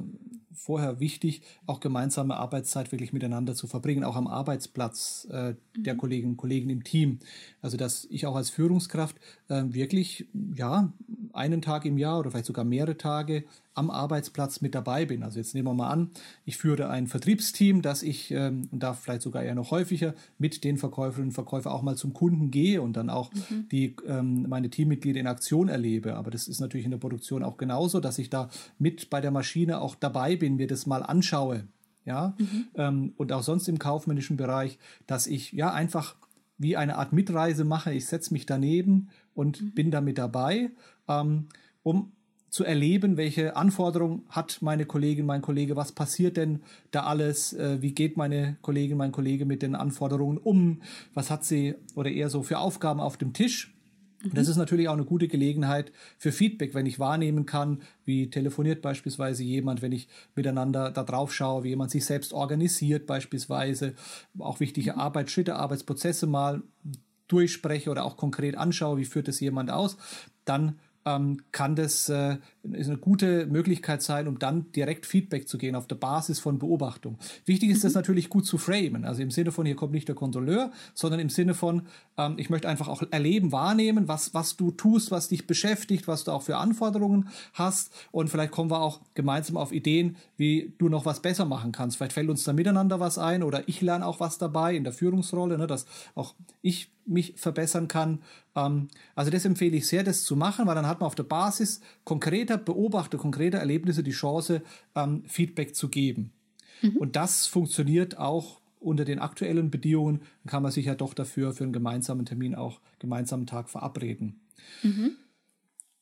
vorher wichtig, auch gemeinsame Arbeitszeit wirklich miteinander zu verbringen, auch am Arbeitsplatz äh, der mhm. Kolleginnen und Kollegen im Team. Also dass ich auch als Führungskraft äh, wirklich ja einen Tag im Jahr oder vielleicht sogar mehrere Tage am Arbeitsplatz mit dabei bin. Also jetzt nehmen wir mal an, ich führe ein Vertriebsteam, dass ich ähm, und da vielleicht sogar eher noch häufiger mit den Verkäuferinnen und Verkäufern auch mal zum Kunden gehe und dann auch mhm. die ähm, meine Teammitglieder in Aktion erlebe. Aber das ist natürlich in der Produktion auch genauso, dass ich da mit bei der Maschine auch dabei bin, mir das mal anschaue. Ja, mhm. ähm, und auch sonst im kaufmännischen Bereich, dass ich ja einfach wie eine Art Mitreise mache. Ich setze mich daneben und mhm. bin damit dabei, ähm, um zu erleben, welche Anforderungen hat meine Kollegin, mein Kollege, was passiert denn da alles, äh, wie geht meine Kollegin, mein Kollege mit den Anforderungen um, was hat sie oder eher so für Aufgaben auf dem Tisch. Mhm. Das ist natürlich auch eine gute Gelegenheit für Feedback, wenn ich wahrnehmen kann, wie telefoniert beispielsweise jemand, wenn ich miteinander da drauf schaue, wie jemand sich selbst organisiert beispielsweise, auch wichtige mhm. Arbeitsschritte, Arbeitsprozesse mal durchspreche oder auch konkret anschaue, wie führt es jemand aus, dann ähm, kann das äh, eine gute Möglichkeit sein, um dann direkt Feedback zu gehen auf der Basis von Beobachtung. Wichtig ist mhm. das natürlich gut zu framen, also im Sinne von, hier kommt nicht der Kontrolleur, sondern im Sinne von, ähm, ich möchte einfach auch erleben, wahrnehmen, was, was du tust, was dich beschäftigt, was du auch für Anforderungen hast und vielleicht kommen wir auch gemeinsam auf Ideen, wie du noch was besser machen kannst. Vielleicht fällt uns da miteinander was ein oder ich lerne auch was dabei in der Führungsrolle, ne, dass auch ich mich verbessern kann. Ähm, also das empfehle ich sehr, das zu machen, weil dann hat man auf der Basis konkreter Beobachter, konkreter Erlebnisse die Chance, ähm, Feedback zu geben. Mhm. Und das funktioniert auch unter den aktuellen Bedingungen. Dann kann man sich ja doch dafür für einen gemeinsamen Termin auch gemeinsamen Tag verabreden. Mhm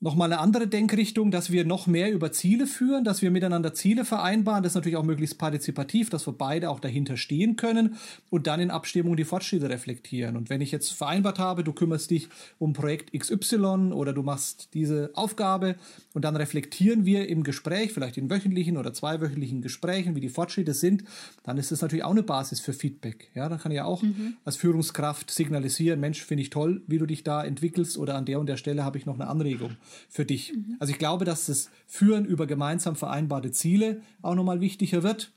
nochmal eine andere Denkrichtung, dass wir noch mehr über Ziele führen, dass wir miteinander Ziele vereinbaren. Das ist natürlich auch möglichst partizipativ, dass wir beide auch dahinter stehen können und dann in Abstimmung die Fortschritte reflektieren. Und wenn ich jetzt vereinbart habe, du kümmerst dich um Projekt XY oder du machst diese Aufgabe und dann reflektieren wir im Gespräch, vielleicht in wöchentlichen oder zweiwöchentlichen Gesprächen, wie die Fortschritte sind, dann ist das natürlich auch eine Basis für Feedback. Ja, dann kann ich ja auch mhm. als Führungskraft signalisieren, Mensch, finde ich toll, wie du dich da entwickelst oder an der und der Stelle habe ich noch eine Anregung für dich. Mhm. Also ich glaube, dass das Führen über gemeinsam vereinbarte Ziele auch nochmal wichtiger wird.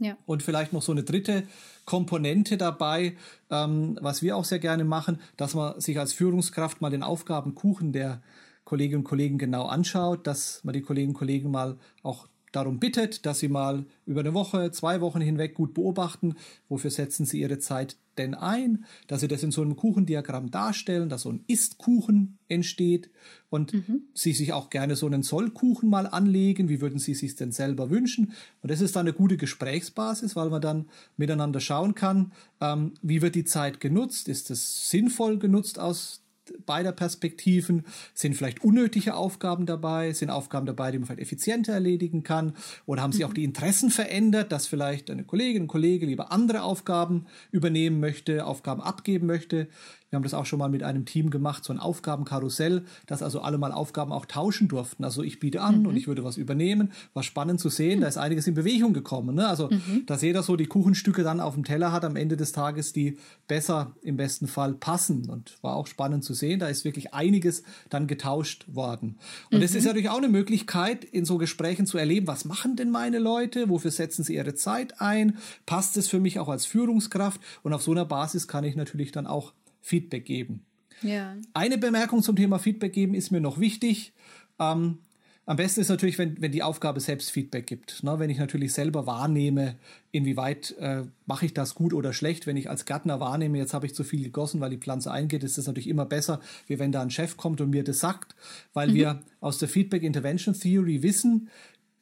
Ja. Und vielleicht noch so eine dritte Komponente dabei, ähm, was wir auch sehr gerne machen, dass man sich als Führungskraft mal den Aufgabenkuchen der Kolleginnen und Kollegen genau anschaut, dass man die Kolleginnen und Kollegen mal auch darum bittet, dass sie mal über eine Woche, zwei Wochen hinweg gut beobachten, wofür setzen sie ihre Zeit denn ein, dass sie das in so einem Kuchendiagramm darstellen, dass so ein Ist-Kuchen entsteht und mhm. sie sich auch gerne so einen Sollkuchen mal anlegen, wie würden sie sich denn selber wünschen. Und das ist dann eine gute Gesprächsbasis, weil man dann miteinander schauen kann, ähm, wie wird die Zeit genutzt, ist es sinnvoll genutzt aus beider Perspektiven. Sind vielleicht unnötige Aufgaben dabei? Sind Aufgaben dabei, die man vielleicht effizienter erledigen kann? Oder haben sich auch mhm. die Interessen verändert, dass vielleicht eine Kollegin, ein Kollege lieber andere Aufgaben übernehmen möchte, Aufgaben abgeben möchte? Wir haben das auch schon mal mit einem Team gemacht, so ein Aufgabenkarussell, dass also alle mal Aufgaben auch tauschen durften. Also ich biete an mhm. und ich würde was übernehmen. War spannend zu sehen, mhm. da ist einiges in Bewegung gekommen. Ne? Also, mhm. dass jeder so die Kuchenstücke dann auf dem Teller hat am Ende des Tages, die besser im besten Fall passen. Und war auch spannend zu sehen, da ist wirklich einiges dann getauscht worden. Und es ist mhm. natürlich auch eine Möglichkeit, in so Gesprächen zu erleben, was machen denn meine Leute? Wofür setzen sie ihre Zeit ein? Passt es für mich auch als Führungskraft? Und auf so einer Basis kann ich natürlich dann auch Feedback geben. Ja. Eine Bemerkung zum Thema Feedback geben ist mir noch wichtig. Ähm, Am besten ist natürlich, wenn, wenn die Aufgabe selbst Feedback gibt. Ne? Wenn ich natürlich selber wahrnehme, inwieweit äh, mache ich das gut oder schlecht. Wenn ich als Gärtner wahrnehme, jetzt habe ich zu viel gegossen, weil die Pflanze eingeht, ist das natürlich immer besser, wie wenn da ein Chef kommt und mir das sagt, weil mhm. wir aus der Feedback Intervention Theory wissen,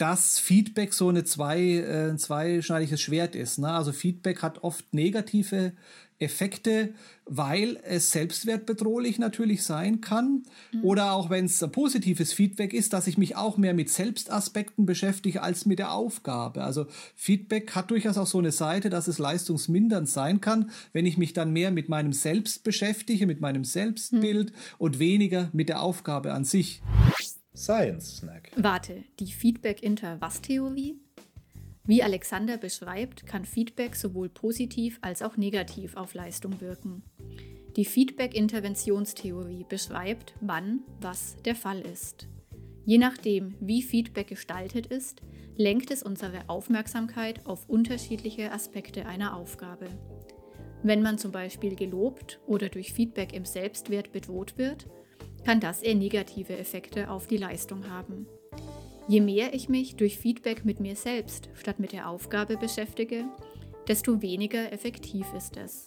dass Feedback so eine zwei, äh, zweischneidiges Schwert ist. Ne? Also Feedback hat oft negative Effekte, weil es selbstwertbedrohlich natürlich sein kann. Mhm. Oder auch wenn es ein positives Feedback ist, dass ich mich auch mehr mit Selbstaspekten beschäftige als mit der Aufgabe. Also Feedback hat durchaus auch so eine Seite, dass es leistungsmindernd sein kann, wenn ich mich dann mehr mit meinem Selbst beschäftige, mit meinem Selbstbild mhm. und weniger mit der Aufgabe an sich. Science Snack. Warte, die Feedback-Inter-Was-Theorie? Wie Alexander beschreibt, kann Feedback sowohl positiv als auch negativ auf Leistung wirken. Die Feedback-Interventionstheorie beschreibt, wann was der Fall ist. Je nachdem, wie Feedback gestaltet ist, lenkt es unsere Aufmerksamkeit auf unterschiedliche Aspekte einer Aufgabe. Wenn man zum Beispiel gelobt oder durch Feedback im Selbstwert bedroht wird, kann das eher negative Effekte auf die Leistung haben. Je mehr ich mich durch Feedback mit mir selbst statt mit der Aufgabe beschäftige, desto weniger effektiv ist es.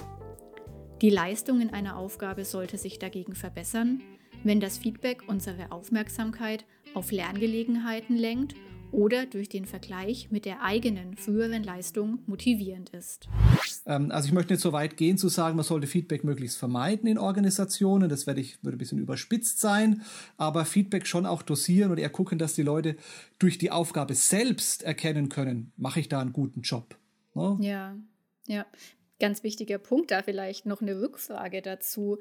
Die Leistung in einer Aufgabe sollte sich dagegen verbessern, wenn das Feedback unsere Aufmerksamkeit auf Lerngelegenheiten lenkt oder durch den Vergleich mit der eigenen früheren Leistung motivierend ist. Ähm, also ich möchte nicht so weit gehen zu sagen, man sollte Feedback möglichst vermeiden in Organisationen. Das werde ich, würde ein bisschen überspitzt sein, aber Feedback schon auch dosieren und eher gucken, dass die Leute durch die Aufgabe selbst erkennen können, mache ich da einen guten Job. Ne? Ja, ja. Ganz wichtiger Punkt da vielleicht noch eine Rückfrage dazu.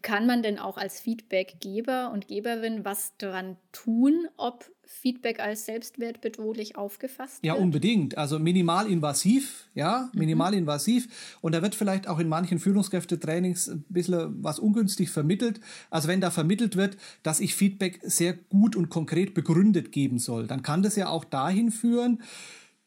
Kann man denn auch als Feedbackgeber und Geberin was daran tun, ob Feedback als selbstwertbedrohlich aufgefasst wird? Ja, unbedingt. Also minimalinvasiv, ja, mhm. minimalinvasiv. Mhm. Und da wird vielleicht auch in manchen Führungskräftetrainings ein bisschen was ungünstig vermittelt. Also wenn da vermittelt wird, dass ich Feedback sehr gut und konkret begründet geben soll, dann kann das ja auch dahin führen,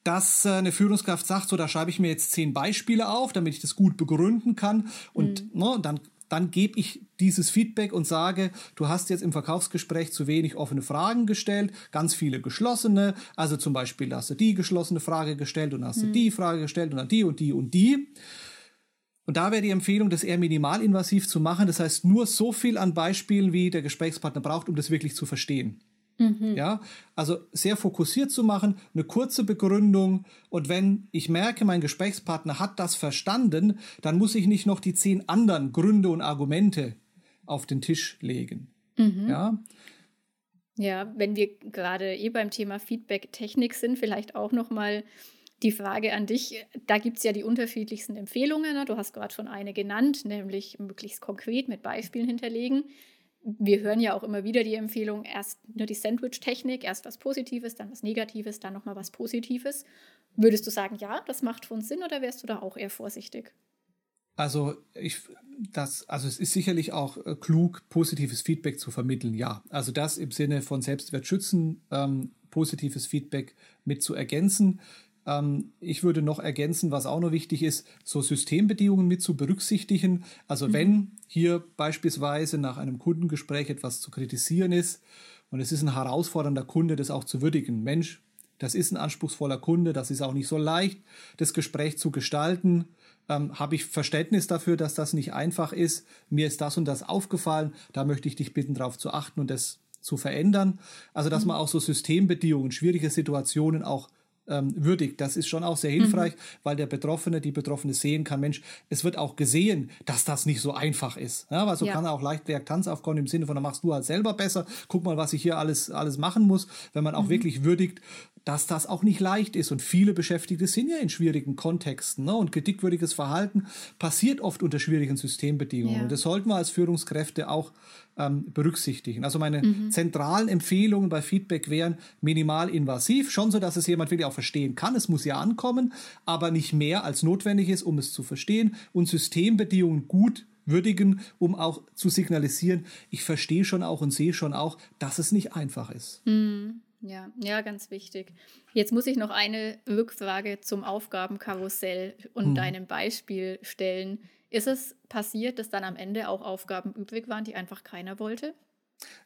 dass äh, eine Führungskraft sagt, so da schreibe ich mir jetzt zehn Beispiele auf, damit ich das gut begründen kann. Und mhm. ne, dann dann gebe ich dieses Feedback und sage, du hast jetzt im Verkaufsgespräch zu wenig offene Fragen gestellt, ganz viele geschlossene. Also zum Beispiel hast du die geschlossene Frage gestellt und hast hm. du die Frage gestellt und dann die und die und die. Und da wäre die Empfehlung, das eher minimalinvasiv zu machen. Das heißt, nur so viel an Beispielen, wie der Gesprächspartner braucht, um das wirklich zu verstehen. Mhm. Ja, also sehr fokussiert zu machen, eine kurze Begründung und wenn ich merke, mein Gesprächspartner hat das verstanden, dann muss ich nicht noch die zehn anderen Gründe und Argumente auf den Tisch legen. Mhm. Ja. Ja, wenn wir gerade eh beim Thema Feedback-Technik sind, vielleicht auch noch mal die Frage an dich. Da gibt es ja die unterschiedlichsten Empfehlungen. Ne? Du hast gerade schon eine genannt, nämlich möglichst konkret mit Beispielen hinterlegen wir hören ja auch immer wieder die Empfehlung, erst nur die Sandwich-Technik, erst was Positives, dann was Negatives, dann nochmal was Positives. Würdest du sagen, ja, das macht schon Sinn oder wärst du da auch eher vorsichtig? Also ich, das, also es ist sicherlich auch äh, klug, positives Feedback zu vermitteln, ja. Also das im Sinne von Selbstwert schützen, ähm, positives Feedback mit zu ergänzen. Ähm, ich würde noch ergänzen, was auch noch wichtig ist, so Systembedingungen mit zu berücksichtigen. Also mhm. wenn hier beispielsweise nach einem Kundengespräch etwas zu kritisieren ist und es ist ein herausfordernder Kunde, das auch zu würdigen. Mensch, das ist ein anspruchsvoller Kunde, das ist auch nicht so leicht, das Gespräch zu gestalten. Ähm, Habe ich Verständnis dafür, dass das nicht einfach ist. Mir ist das und das aufgefallen. Da möchte ich dich bitten, darauf zu achten und das zu verändern. Also, dass mhm. man auch so Systembedingungen, schwierige Situationen auch ähm, würdigt. Das ist schon auch sehr hilfreich, mhm. weil der Betroffene, die Betroffene sehen kann, Mensch, es wird auch gesehen, dass das nicht so einfach ist. Ja, weil so ja. kann auch leicht Reaktanz aufkommen im Sinne von, da machst du halt selber besser, guck mal, was ich hier alles, alles machen muss, wenn man auch mhm. wirklich würdigt, dass das auch nicht leicht ist. Und viele Beschäftigte sind ja in schwierigen Kontexten. Ne? Und kritikwürdiges Verhalten passiert oft unter schwierigen Systembedingungen. Ja. Und das sollten wir als Führungskräfte auch ähm, berücksichtigen. Also meine mhm. zentralen Empfehlungen bei Feedback wären minimal invasiv, schon so, dass es jemand wirklich auch verstehen kann. Es muss ja ankommen, aber nicht mehr als notwendig ist, um es zu verstehen. Und Systembedingungen gut würdigen, um auch zu signalisieren, ich verstehe schon auch und sehe schon auch, dass es nicht einfach ist. Mhm. Ja, ja, ganz wichtig. Jetzt muss ich noch eine Rückfrage zum Aufgabenkarussell und hm. deinem Beispiel stellen. Ist es passiert, dass dann am Ende auch Aufgaben übrig waren, die einfach keiner wollte?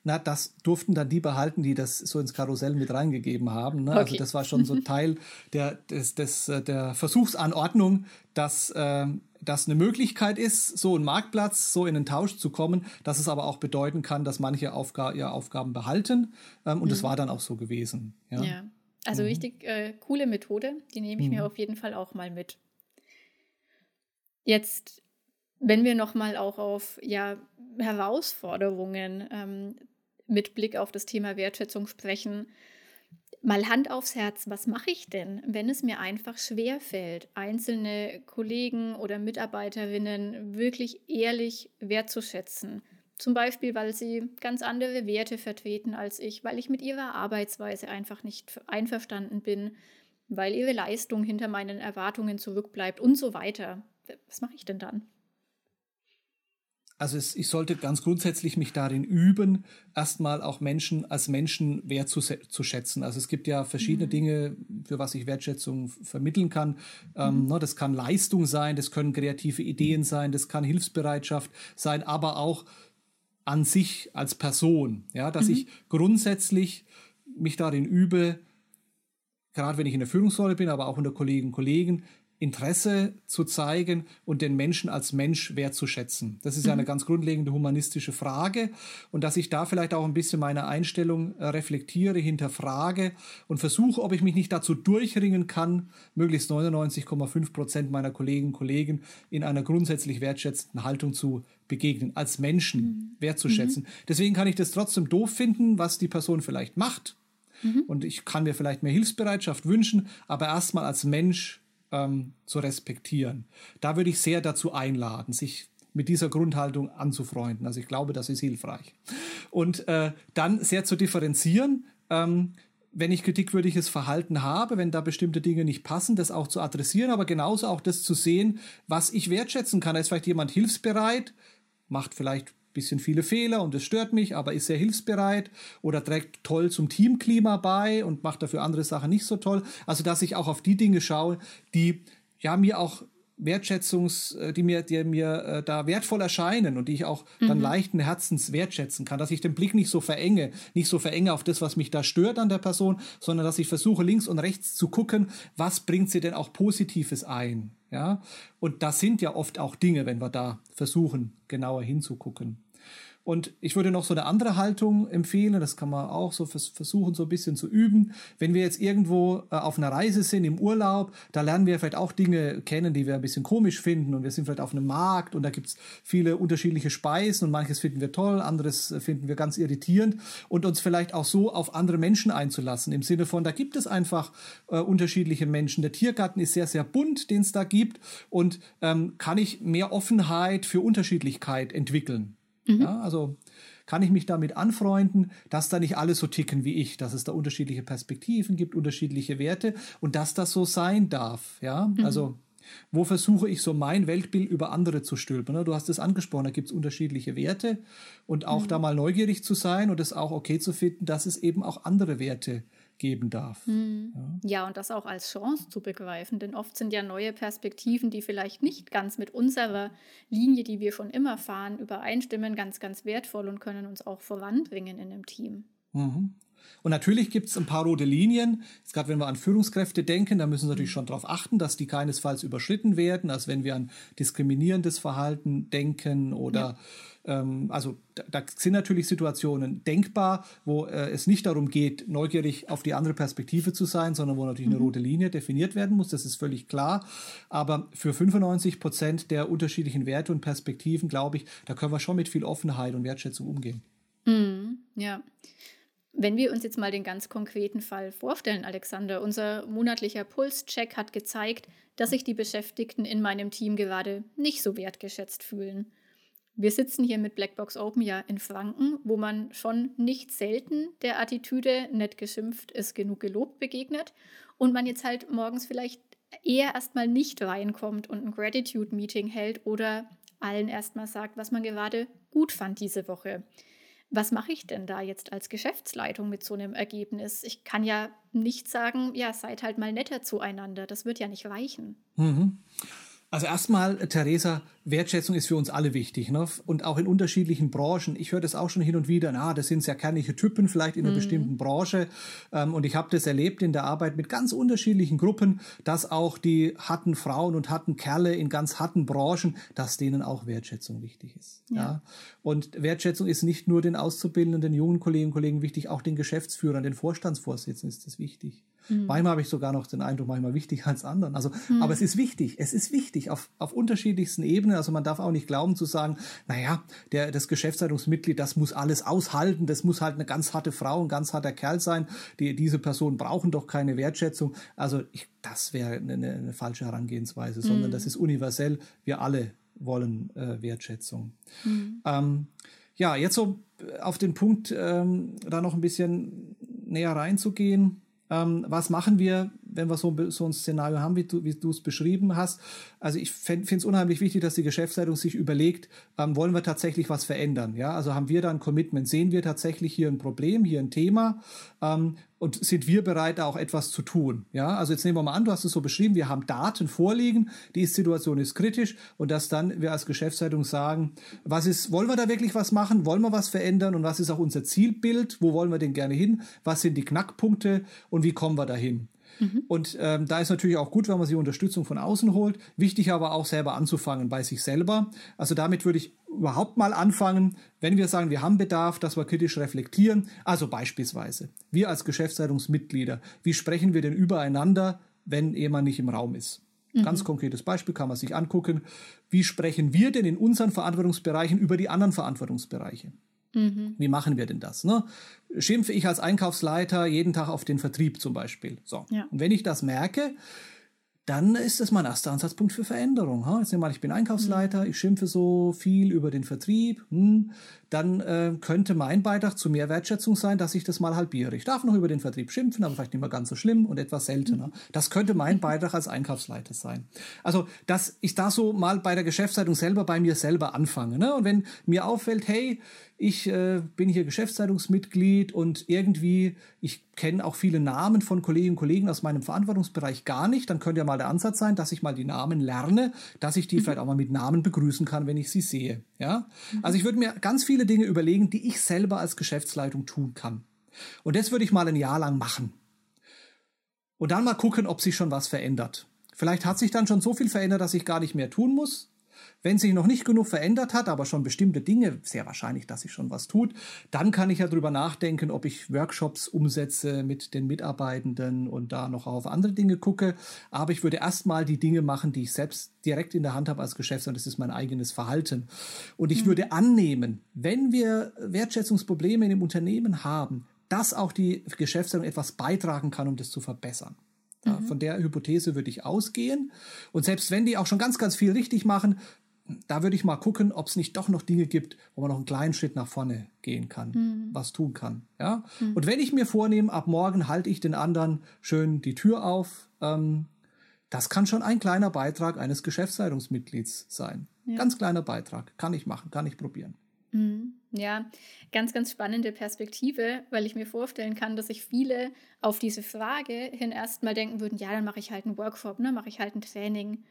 Na, das durften dann die behalten, die das so ins Karussell mit reingegeben haben. Ne? Also okay. Also das war schon so Teil der, des, des, äh, der Versuchsanordnung, dass äh, das eine Möglichkeit ist, so einen Marktplatz, so in einen Tausch zu kommen, dass es aber auch bedeuten kann, dass manche Aufga ihre Aufgaben behalten. Ähm, und mhm. das war dann auch so gewesen. Ja, ja. also mhm. richtig äh, coole Methode, die nehme ich mhm. mir auf jeden Fall auch mal mit. Jetzt wenn wir nochmal auch auf ja, Herausforderungen ähm, mit Blick auf das Thema Wertschätzung sprechen, mal Hand aufs Herz, was mache ich denn, wenn es mir einfach schwer fällt, einzelne Kollegen oder Mitarbeiterinnen wirklich ehrlich wertzuschätzen? Zum Beispiel, weil sie ganz andere Werte vertreten als ich, weil ich mit ihrer Arbeitsweise einfach nicht einverstanden bin, weil ihre Leistung hinter meinen Erwartungen zurückbleibt und so weiter. Was mache ich denn dann? Also es, ich sollte ganz grundsätzlich mich darin üben, erstmal auch Menschen als Menschen wertzuschätzen. Also es gibt ja verschiedene mhm. Dinge, für was ich Wertschätzung vermitteln kann. Ähm, mhm. ne, das kann Leistung sein, das können kreative Ideen sein, das kann Hilfsbereitschaft sein, aber auch an sich als Person. Ja, dass mhm. ich grundsätzlich mich darin übe, gerade wenn ich in der Führungsrolle bin, aber auch unter Kolleginnen und Kollegen, Interesse zu zeigen und den Menschen als Mensch wertzuschätzen. Das ist ja eine mhm. ganz grundlegende humanistische Frage und dass ich da vielleicht auch ein bisschen meine Einstellung äh, reflektiere, hinterfrage und versuche, ob ich mich nicht dazu durchringen kann, möglichst 99,5 Prozent meiner Kolleginnen und Kollegen in einer grundsätzlich wertschätzenden Haltung zu begegnen, als Menschen mhm. wertzuschätzen. Mhm. Deswegen kann ich das trotzdem doof finden, was die Person vielleicht macht. Mhm. Und ich kann mir vielleicht mehr Hilfsbereitschaft wünschen, aber erstmal als Mensch ähm, zu respektieren. Da würde ich sehr dazu einladen, sich mit dieser Grundhaltung anzufreunden. Also ich glaube, das ist hilfreich. Und äh, dann sehr zu differenzieren. Ähm, wenn ich kritikwürdiges Verhalten habe, wenn da bestimmte Dinge nicht passen, das auch zu adressieren, aber genauso auch das zu sehen, was ich wertschätzen kann. Da ist vielleicht jemand hilfsbereit, macht vielleicht bisschen viele Fehler und es stört mich, aber ist sehr hilfsbereit oder trägt toll zum Teamklima bei und macht dafür andere Sachen nicht so toll. Also dass ich auch auf die Dinge schaue, die ja mir auch Wertschätzungs, äh, die mir, die mir äh, da wertvoll erscheinen und die ich auch mhm. dann leichten Herzens wertschätzen kann, dass ich den Blick nicht so verenge, nicht so verenge auf das, was mich da stört an der Person, sondern dass ich versuche links und rechts zu gucken, was bringt sie denn auch Positives ein, ja? Und das sind ja oft auch Dinge, wenn wir da versuchen, genauer hinzugucken. Und ich würde noch so eine andere Haltung empfehlen, das kann man auch so versuchen, so ein bisschen zu üben. Wenn wir jetzt irgendwo äh, auf einer Reise sind, im Urlaub, da lernen wir vielleicht auch Dinge kennen, die wir ein bisschen komisch finden. Und wir sind vielleicht auf einem Markt und da gibt es viele unterschiedliche Speisen und manches finden wir toll, anderes finden wir ganz irritierend. Und uns vielleicht auch so auf andere Menschen einzulassen, im Sinne von, da gibt es einfach äh, unterschiedliche Menschen. Der Tiergarten ist sehr, sehr bunt, den es da gibt. Und ähm, kann ich mehr Offenheit für Unterschiedlichkeit entwickeln? Mhm. Ja, also kann ich mich damit anfreunden, dass da nicht alle so ticken wie ich, dass es da unterschiedliche Perspektiven gibt, unterschiedliche Werte und dass das so sein darf. Ja, mhm. also wo versuche ich so mein Weltbild über andere zu stülpen? Ne? Du hast es angesprochen, da gibt es unterschiedliche Werte und auch mhm. da mal neugierig zu sein und es auch okay zu finden, dass es eben auch andere Werte gibt geben darf. Mhm. Ja. ja, und das auch als Chance zu begreifen, denn oft sind ja neue Perspektiven, die vielleicht nicht ganz mit unserer Linie, die wir schon immer fahren, übereinstimmen, ganz, ganz wertvoll und können uns auch voranbringen in einem Team. Mhm. Und natürlich gibt es ein paar rote Linien. Jetzt gerade wenn wir an Führungskräfte denken, da müssen wir natürlich schon darauf achten, dass die keinesfalls überschritten werden. Also wenn wir an diskriminierendes Verhalten denken oder ja ähm, also da, da, sind natürlich Situationen denkbar, wo äh, es nicht darum geht, neugierig auf die andere Perspektive zu sein, sondern wo natürlich mhm. eine rote Linie definiert werden muss. Das ist völlig klar. Aber für 95 Prozent der unterschiedlichen Werte und Perspektiven, glaube ich, da können wir schon mit viel Offenheit und Wertschätzung umgehen. Mhm, ja. Wenn wir uns jetzt mal den ganz konkreten Fall vorstellen, Alexander, unser monatlicher Pulscheck hat gezeigt, dass sich die Beschäftigten in meinem Team gerade nicht so wertgeschätzt fühlen. Wir sitzen hier mit Blackbox Open ja in Franken, wo man schon nicht selten der Attitüde, nett geschimpft ist genug gelobt begegnet und man jetzt halt morgens vielleicht eher erstmal nicht reinkommt und ein Gratitude-Meeting hält oder allen erstmal sagt, was man gerade gut fand diese Woche. Was mache ich denn da jetzt als Geschäftsleitung mit so einem Ergebnis? Ich kann ja nicht sagen, ja, seid halt mal netter zueinander. Das wird ja nicht reichen. Mhm. Also erstmal, Theresa, Wertschätzung ist für uns alle wichtig. Ne? Und auch in unterschiedlichen Branchen. Ich höre das auch schon hin und wieder, na, das sind sehr kernige Typen vielleicht in einer mhm. bestimmten Branche. Ähm, und ich habe das erlebt in der Arbeit mit ganz unterschiedlichen Gruppen, dass auch die harten Frauen und harten Kerle in ganz harten Branchen, dass denen auch Wertschätzung wichtig ist. Ja. ja? Und Wertschätzung ist nicht nur den Auszubildenden, den jungen Kolleginnen und Kollegen wichtig, auch den Geschäftsführern, den Vorstandsvorsitzenden ist das wichtig. Mhm. Manchmal habe ich sogar noch den Eindruck, manchmal wichtiger als anderen. Also, mhm. aber es ist wichtig. Es ist wichtig auf, auf unterschiedlichsten Ebenen. Also man darf auch nicht glauben zu sagen, naja, der, das Geschäftsleitungsmitglied, das muss alles aushalten. Das muss halt eine ganz harte Frau, ein ganz harter Kerl sein. Die, diese Personen brauchen doch keine Wertschätzung. Also ich, das wäre eine, eine, falsche Herangehensweise, sondern mhm. das ist universell. Wir alle wollen äh, Wertschätzung. Mhm. Ähm, ja, jetzt so auf den Punkt, ähm, da noch ein bisschen näher reinzugehen. Ähm, was machen wir, wenn wir so, so ein Szenario haben, wie du, es beschrieben hast? Also ich finde es unheimlich wichtig, dass die Geschäftsleitung sich überlegt, ähm, wollen wir tatsächlich was verändern? Ja, also haben wir da ein Commitment? Sehen wir tatsächlich hier ein Problem, hier ein Thema? Ähm, und sind wir bereit, da auch etwas zu tun? Ja, also jetzt nehmen wir mal an, du hast es so beschrieben, wir haben Daten vorliegen, die Situation ist kritisch und dass dann wir als Geschäftsleitung sagen, was ist, wollen wir da wirklich was machen? Wollen wir was verändern? Und was ist auch unser Zielbild? Wo wollen wir denn gerne hin? Was sind die Knackpunkte und wie kommen wir dahin? Mhm. Und ähm, da ist natürlich auch gut, wenn man sich Unterstützung von außen holt. Wichtig aber auch selber anzufangen bei sich selber. Also damit würde ich überhaupt mal anfangen, wenn wir sagen, wir haben Bedarf, dass wir kritisch reflektieren. Also beispielsweise, wir als Geschäftsleitungsmitglieder, wie sprechen wir denn übereinander, wenn jemand nicht im Raum ist? Mhm. Ganz konkretes Beispiel kann man sich angucken. Wie sprechen wir denn in unseren Verantwortungsbereichen über die anderen Verantwortungsbereiche? Mhm. Wie machen wir denn das? Ne? Schimpfe ich als Einkaufsleiter jeden Tag auf den Vertrieb zum Beispiel. So. Ja. Und wenn ich das merke, dann ist das mein erster Ansatzpunkt für Veränderung. Jetzt nehmen wir mal, ich bin Einkaufsleiter, mhm. ich schimpfe so viel über den Vertrieb. Hm, dann äh, könnte mein Beitrag zu mehr Wertschätzung sein, dass ich das mal halbiere. Ich darf noch über den Vertrieb schimpfen, aber vielleicht nicht mehr ganz so schlimm und etwas seltener. Mhm. Das könnte mein Beitrag als Einkaufsleiter sein. Also, dass ich da so mal bei der Geschäftsleitung selber bei mir selber anfange. Ne? Und wenn mir auffällt, hey, ich äh, bin hier Geschäftsleitungsmitglied und irgendwie, ich kenne auch viele Namen von Kolleginnen und Kollegen aus meinem Verantwortungsbereich gar nicht, dann könnte ja mal der Ansatz sein, dass ich mal die Namen lerne, dass ich die mhm. vielleicht auch mal mit Namen begrüßen kann, wenn ich sie sehe. Ja? Mhm. Also ich würde mir ganz viele Dinge überlegen, die ich selber als Geschäftsleitung tun kann. Und das würde ich mal ein Jahr lang machen. Und dann mal gucken, ob sich schon was verändert. Vielleicht hat sich dann schon so viel verändert, dass ich gar nicht mehr tun muss. Wenn sich noch nicht genug verändert hat, aber schon bestimmte Dinge, sehr wahrscheinlich, dass sich schon was tut, dann kann ich ja darüber nachdenken, ob ich Workshops umsetze mit den Mitarbeitenden und da noch auf andere Dinge gucke. Aber ich würde erstmal die Dinge machen, die ich selbst direkt in der Hand habe als Geschäftsführer. Das ist mein eigenes Verhalten. Und ich mhm. würde annehmen, wenn wir Wertschätzungsprobleme in dem Unternehmen haben, dass auch die Geschäftsführung etwas beitragen kann, um das zu verbessern. Ja, mhm. Von der Hypothese würde ich ausgehen. Und selbst wenn die auch schon ganz, ganz viel richtig machen, da würde ich mal gucken, ob es nicht doch noch Dinge gibt, wo man noch einen kleinen Schritt nach vorne gehen kann, mhm. was tun kann. Ja? Mhm. Und wenn ich mir vornehme, ab morgen halte ich den anderen schön die Tür auf, ähm, das kann schon ein kleiner Beitrag eines Geschäftsleitungsmitglieds sein. Ja. Ganz kleiner Beitrag. Kann ich machen, kann ich probieren. Mhm. Ja, ganz, ganz spannende Perspektive, weil ich mir vorstellen kann, dass sich viele auf diese Frage hin erstmal denken würden, ja, dann mache ich halt einen Workshop, ne, mache ich halt ein Training.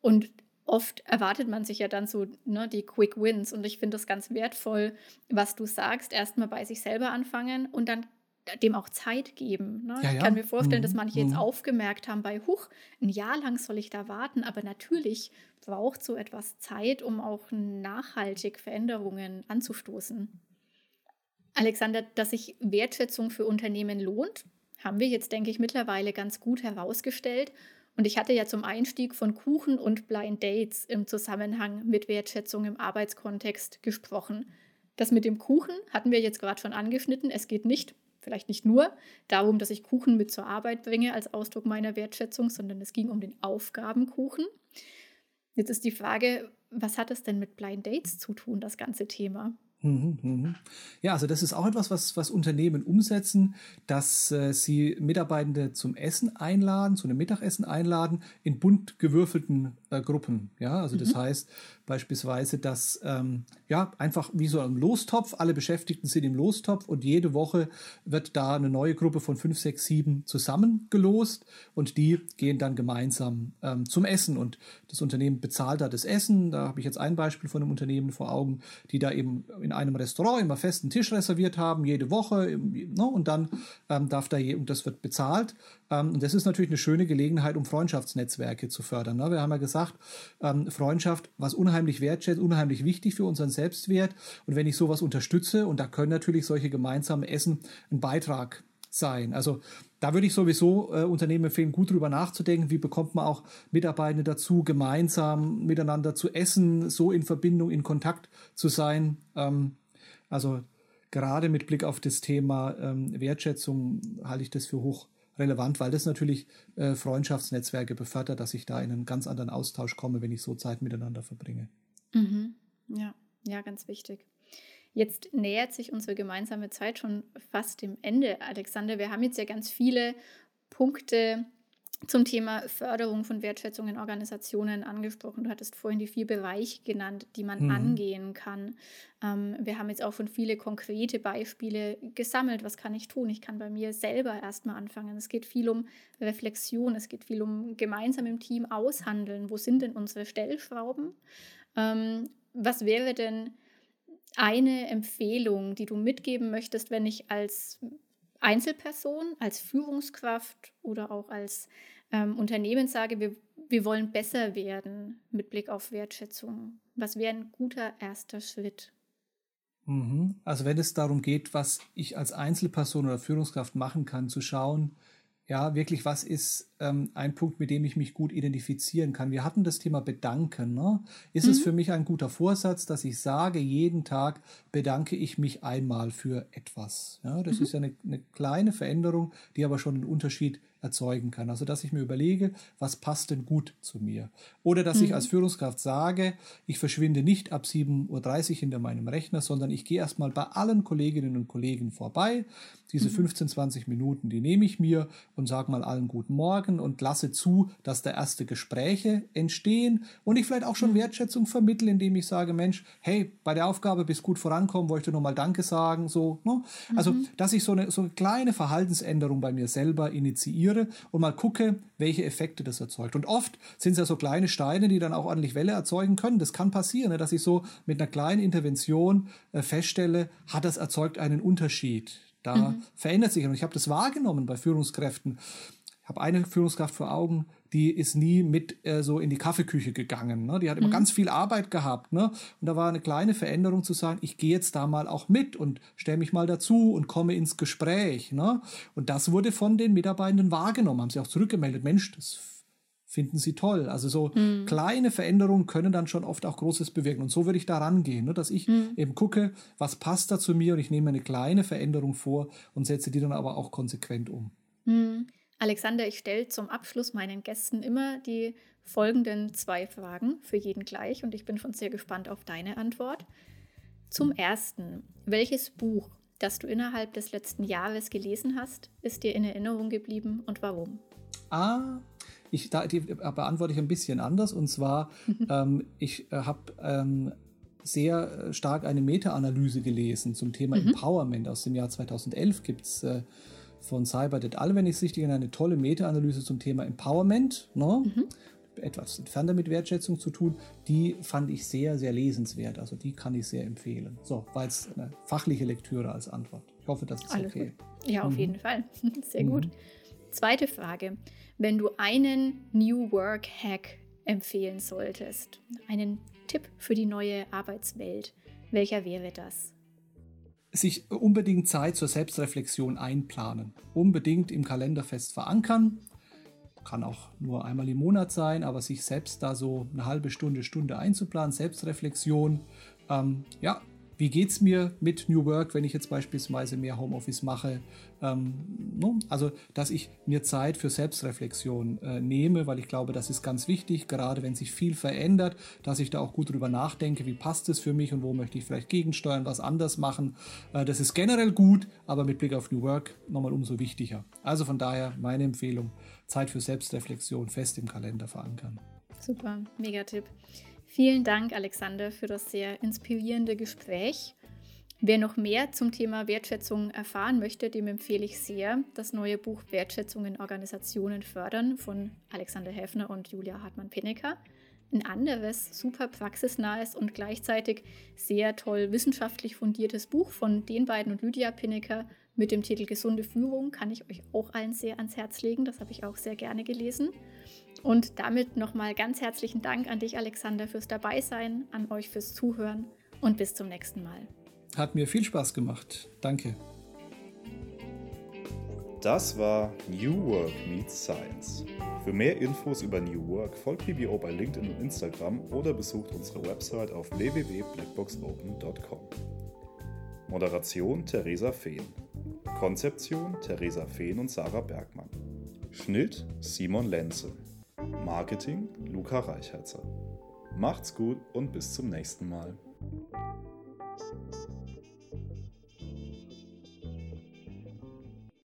Und oft erwartet man sich ja dann so ne, die Quick Wins. Und ich finde das ganz wertvoll, was du sagst, erstmal bei sich selber anfangen und dann dem auch Zeit geben. Ne? Ja, ja. Ich kann mir vorstellen, mhm. dass manche jetzt mhm. aufgemerkt haben bei, huch, ein Jahr lang soll ich da warten, aber natürlich braucht so etwas Zeit, um auch nachhaltig Veränderungen anzustoßen. Alexander, dass sich Wertschätzung für Unternehmen lohnt, haben wir jetzt, denke ich, mittlerweile ganz gut herausgestellt. Und ich hatte ja zum Einstieg von Kuchen und Blind Dates im Zusammenhang mit Wertschätzung im Arbeitskontext gesprochen. Das mit dem Kuchen hatten wir jetzt gerade schon angeschnitten. Es geht nicht vielleicht nicht nur darum, dass ich Kuchen mit zur Arbeit bringe als Ausdruck meiner Wertschätzung, sondern es ging um den Aufgabenkuchen. Jetzt ist die Frage, was hat es denn mit Blind Dates zu tun, das ganze Thema? Mhm, mhm. Ja, also das ist auch etwas, was, was Unternehmen umsetzen, dass äh, sie Mitarbeitende zum Essen einladen, zu einem Mittagessen einladen, in bunt gewürfelten äh, Gruppen. Ja, also das mhm. heißt beispielsweise, dass ähm, ja einfach wie so ein Lostopf, alle Beschäftigten sind im Lostopf und jede Woche wird da eine neue Gruppe von fünf, sechs, sieben zusammengelost und die gehen dann gemeinsam ähm, zum Essen und das Unternehmen bezahlt da das Essen. Da habe ich jetzt ein Beispiel von einem Unternehmen vor Augen, die da eben in einem Restaurant immer festen Tisch reserviert haben, jede Woche ne, und dann ähm, darf da je, und das wird bezahlt. Ähm, und das ist natürlich eine schöne Gelegenheit, um Freundschaftsnetzwerke zu fördern. Ne? Wir haben ja gesagt, ähm, Freundschaft, was unheimlich wertschätzt, unheimlich wichtig für unseren Selbstwert. Und wenn ich sowas unterstütze, und da können natürlich solche gemeinsamen Essen ein Beitrag sein. Also da würde ich sowieso äh, Unternehmen empfehlen, gut drüber nachzudenken, wie bekommt man auch Mitarbeitende dazu, gemeinsam miteinander zu essen, so in Verbindung, in Kontakt zu sein. Ähm, also gerade mit Blick auf das Thema ähm, Wertschätzung halte ich das für hoch relevant, weil das natürlich äh, Freundschaftsnetzwerke befördert, dass ich da in einen ganz anderen Austausch komme, wenn ich so Zeit miteinander verbringe. Mhm. Ja, ja, ganz wichtig. Jetzt nähert sich unsere gemeinsame Zeit schon fast dem Ende, Alexander. Wir haben jetzt ja ganz viele Punkte zum Thema Förderung von Wertschätzung in Organisationen angesprochen. Du hattest vorhin die vier Bereiche genannt, die man mhm. angehen kann. Ähm, wir haben jetzt auch schon viele konkrete Beispiele gesammelt. Was kann ich tun? Ich kann bei mir selber erstmal anfangen. Es geht viel um Reflexion, es geht viel um gemeinsam im Team aushandeln. Wo sind denn unsere Stellschrauben? Ähm, was wäre denn eine Empfehlung, die du mitgeben möchtest, wenn ich als Einzelperson, als Führungskraft oder auch als ähm, Unternehmen sage, wir, wir wollen besser werden mit Blick auf Wertschätzung? Was wäre ein guter erster Schritt? Mhm. Also wenn es darum geht, was ich als Einzelperson oder Führungskraft machen kann, zu schauen, ja, wirklich, was ist ähm, ein Punkt, mit dem ich mich gut identifizieren kann? Wir hatten das Thema Bedanken. Ne? Ist mhm. es für mich ein guter Vorsatz, dass ich sage, jeden Tag bedanke ich mich einmal für etwas? Ja, das mhm. ist ja eine, eine, kleine Veränderung, die aber schon einen Unterschied erzeugen kann. Also, dass ich mir überlege, was passt denn gut zu mir? Oder dass mhm. ich als Führungskraft sage, ich verschwinde nicht ab 7.30 Uhr hinter meinem Rechner, sondern ich gehe erstmal bei allen Kolleginnen und Kollegen vorbei. Diese 15, mhm. 20 Minuten, die nehme ich mir und sage mal allen guten Morgen und lasse zu, dass da erste Gespräche entstehen und ich vielleicht auch schon mhm. Wertschätzung vermittle, indem ich sage, Mensch, hey, bei der Aufgabe bist gut vorankommen, wollte nur mal Danke sagen, so. Ne? Also, mhm. dass ich so eine, so eine kleine Verhaltensänderung bei mir selber initiiere integriere und mal gucke, welche Effekte das erzeugt. Und oft sind es ja so kleine Steine, die dann auch ordentlich Welle erzeugen können. Das kann passieren, ne, dass ich so mit einer kleinen Intervention äh, feststelle, hat das erzeugt einen Unterschied. Da mhm. verändert sich. Und ich habe das wahrgenommen bei Führungskräften. Ich habe eine Führungskraft vor Augen, die ist nie mit äh, so in die Kaffeeküche gegangen. Ne? Die hat immer mhm. ganz viel Arbeit gehabt. Ne? Und da war eine kleine Veränderung zu sagen, ich gehe jetzt da mal auch mit und stelle mich mal dazu und komme ins Gespräch. Ne? Und das wurde von den Mitarbeitenden wahrgenommen, haben sie auch zurückgemeldet. Mensch, das finden sie toll. Also so mhm. kleine Veränderungen können dann schon oft auch Großes bewirken. Und so würde ich da rangehen, ne? dass ich mhm. eben gucke, was passt da zu mir und ich nehme eine kleine Veränderung vor und setze die dann aber auch konsequent um. Mhm. Alexander, ich stelle zum Abschluss meinen Gästen immer die folgenden zwei Fragen, für jeden gleich, und ich bin schon sehr gespannt auf deine Antwort. Zum ersten, welches Buch, das du innerhalb des letzten Jahres gelesen hast, ist dir in Erinnerung geblieben und warum? Ah, ich, da, die beantworte ich ein bisschen anders. Und zwar, ähm, ich äh, habe ähm, sehr stark eine Meta-Analyse gelesen zum Thema mhm. Empowerment. Aus dem Jahr 2011 gibt es äh, von Cyber et al., wenn ich es richtig erinnere, eine tolle Meta-Analyse zum Thema Empowerment. Ne? Mhm. Etwas entfernt damit Wertschätzung zu tun, die fand ich sehr, sehr lesenswert. Also die kann ich sehr empfehlen. So, war jetzt eine fachliche Lektüre als Antwort. Ich hoffe, das ist Alles okay. Gut. Ja, auf mhm. jeden Fall. Sehr mhm. gut. Zweite Frage. Wenn du einen New Work Hack empfehlen solltest, einen Tipp für die neue Arbeitswelt, welcher wäre das? Sich unbedingt Zeit zur Selbstreflexion einplanen. Unbedingt im Kalender fest verankern. Kann auch nur einmal im Monat sein, aber sich selbst da so eine halbe Stunde, Stunde einzuplanen, Selbstreflexion. Ähm, ja, wie geht es mir mit New Work, wenn ich jetzt beispielsweise mehr Homeoffice mache? Ähm, no? Also, dass ich mir Zeit für Selbstreflexion äh, nehme, weil ich glaube, das ist ganz wichtig, gerade wenn sich viel verändert, dass ich da auch gut drüber nachdenke, wie passt es für mich und wo möchte ich vielleicht gegensteuern, was anders machen. Äh, das ist generell gut, aber mit Blick auf New Work nochmal umso wichtiger. Also von daher meine Empfehlung, Zeit für Selbstreflexion fest im Kalender verankern. Super, Megatipp. Vielen Dank, Alexander, für das sehr inspirierende Gespräch. Wer noch mehr zum Thema Wertschätzung erfahren möchte, dem empfehle ich sehr das neue Buch Wertschätzung in Organisationen fördern von Alexander Häfner und Julia Hartmann-Pennecker. Ein anderes, super praxisnahes und gleichzeitig sehr toll wissenschaftlich fundiertes Buch von den beiden und Lydia Pinnecker mit dem Titel Gesunde Führung kann ich euch auch allen sehr ans Herz legen. Das habe ich auch sehr gerne gelesen. Und damit nochmal ganz herzlichen Dank an dich, Alexander, fürs Dabeisein, an euch fürs Zuhören und bis zum nächsten Mal. Hat mir viel Spaß gemacht. Danke. Das war New Work Meets Science. Für mehr Infos über New Work folgt BBO bei LinkedIn und Instagram oder besucht unsere Website auf www.blackboxopen.com. Moderation Theresa Fehn. Konzeption Theresa Fehn und Sarah Bergmann. Schnitt Simon Lenze. Marketing Luca Reichherzer. Macht's gut und bis zum nächsten Mal.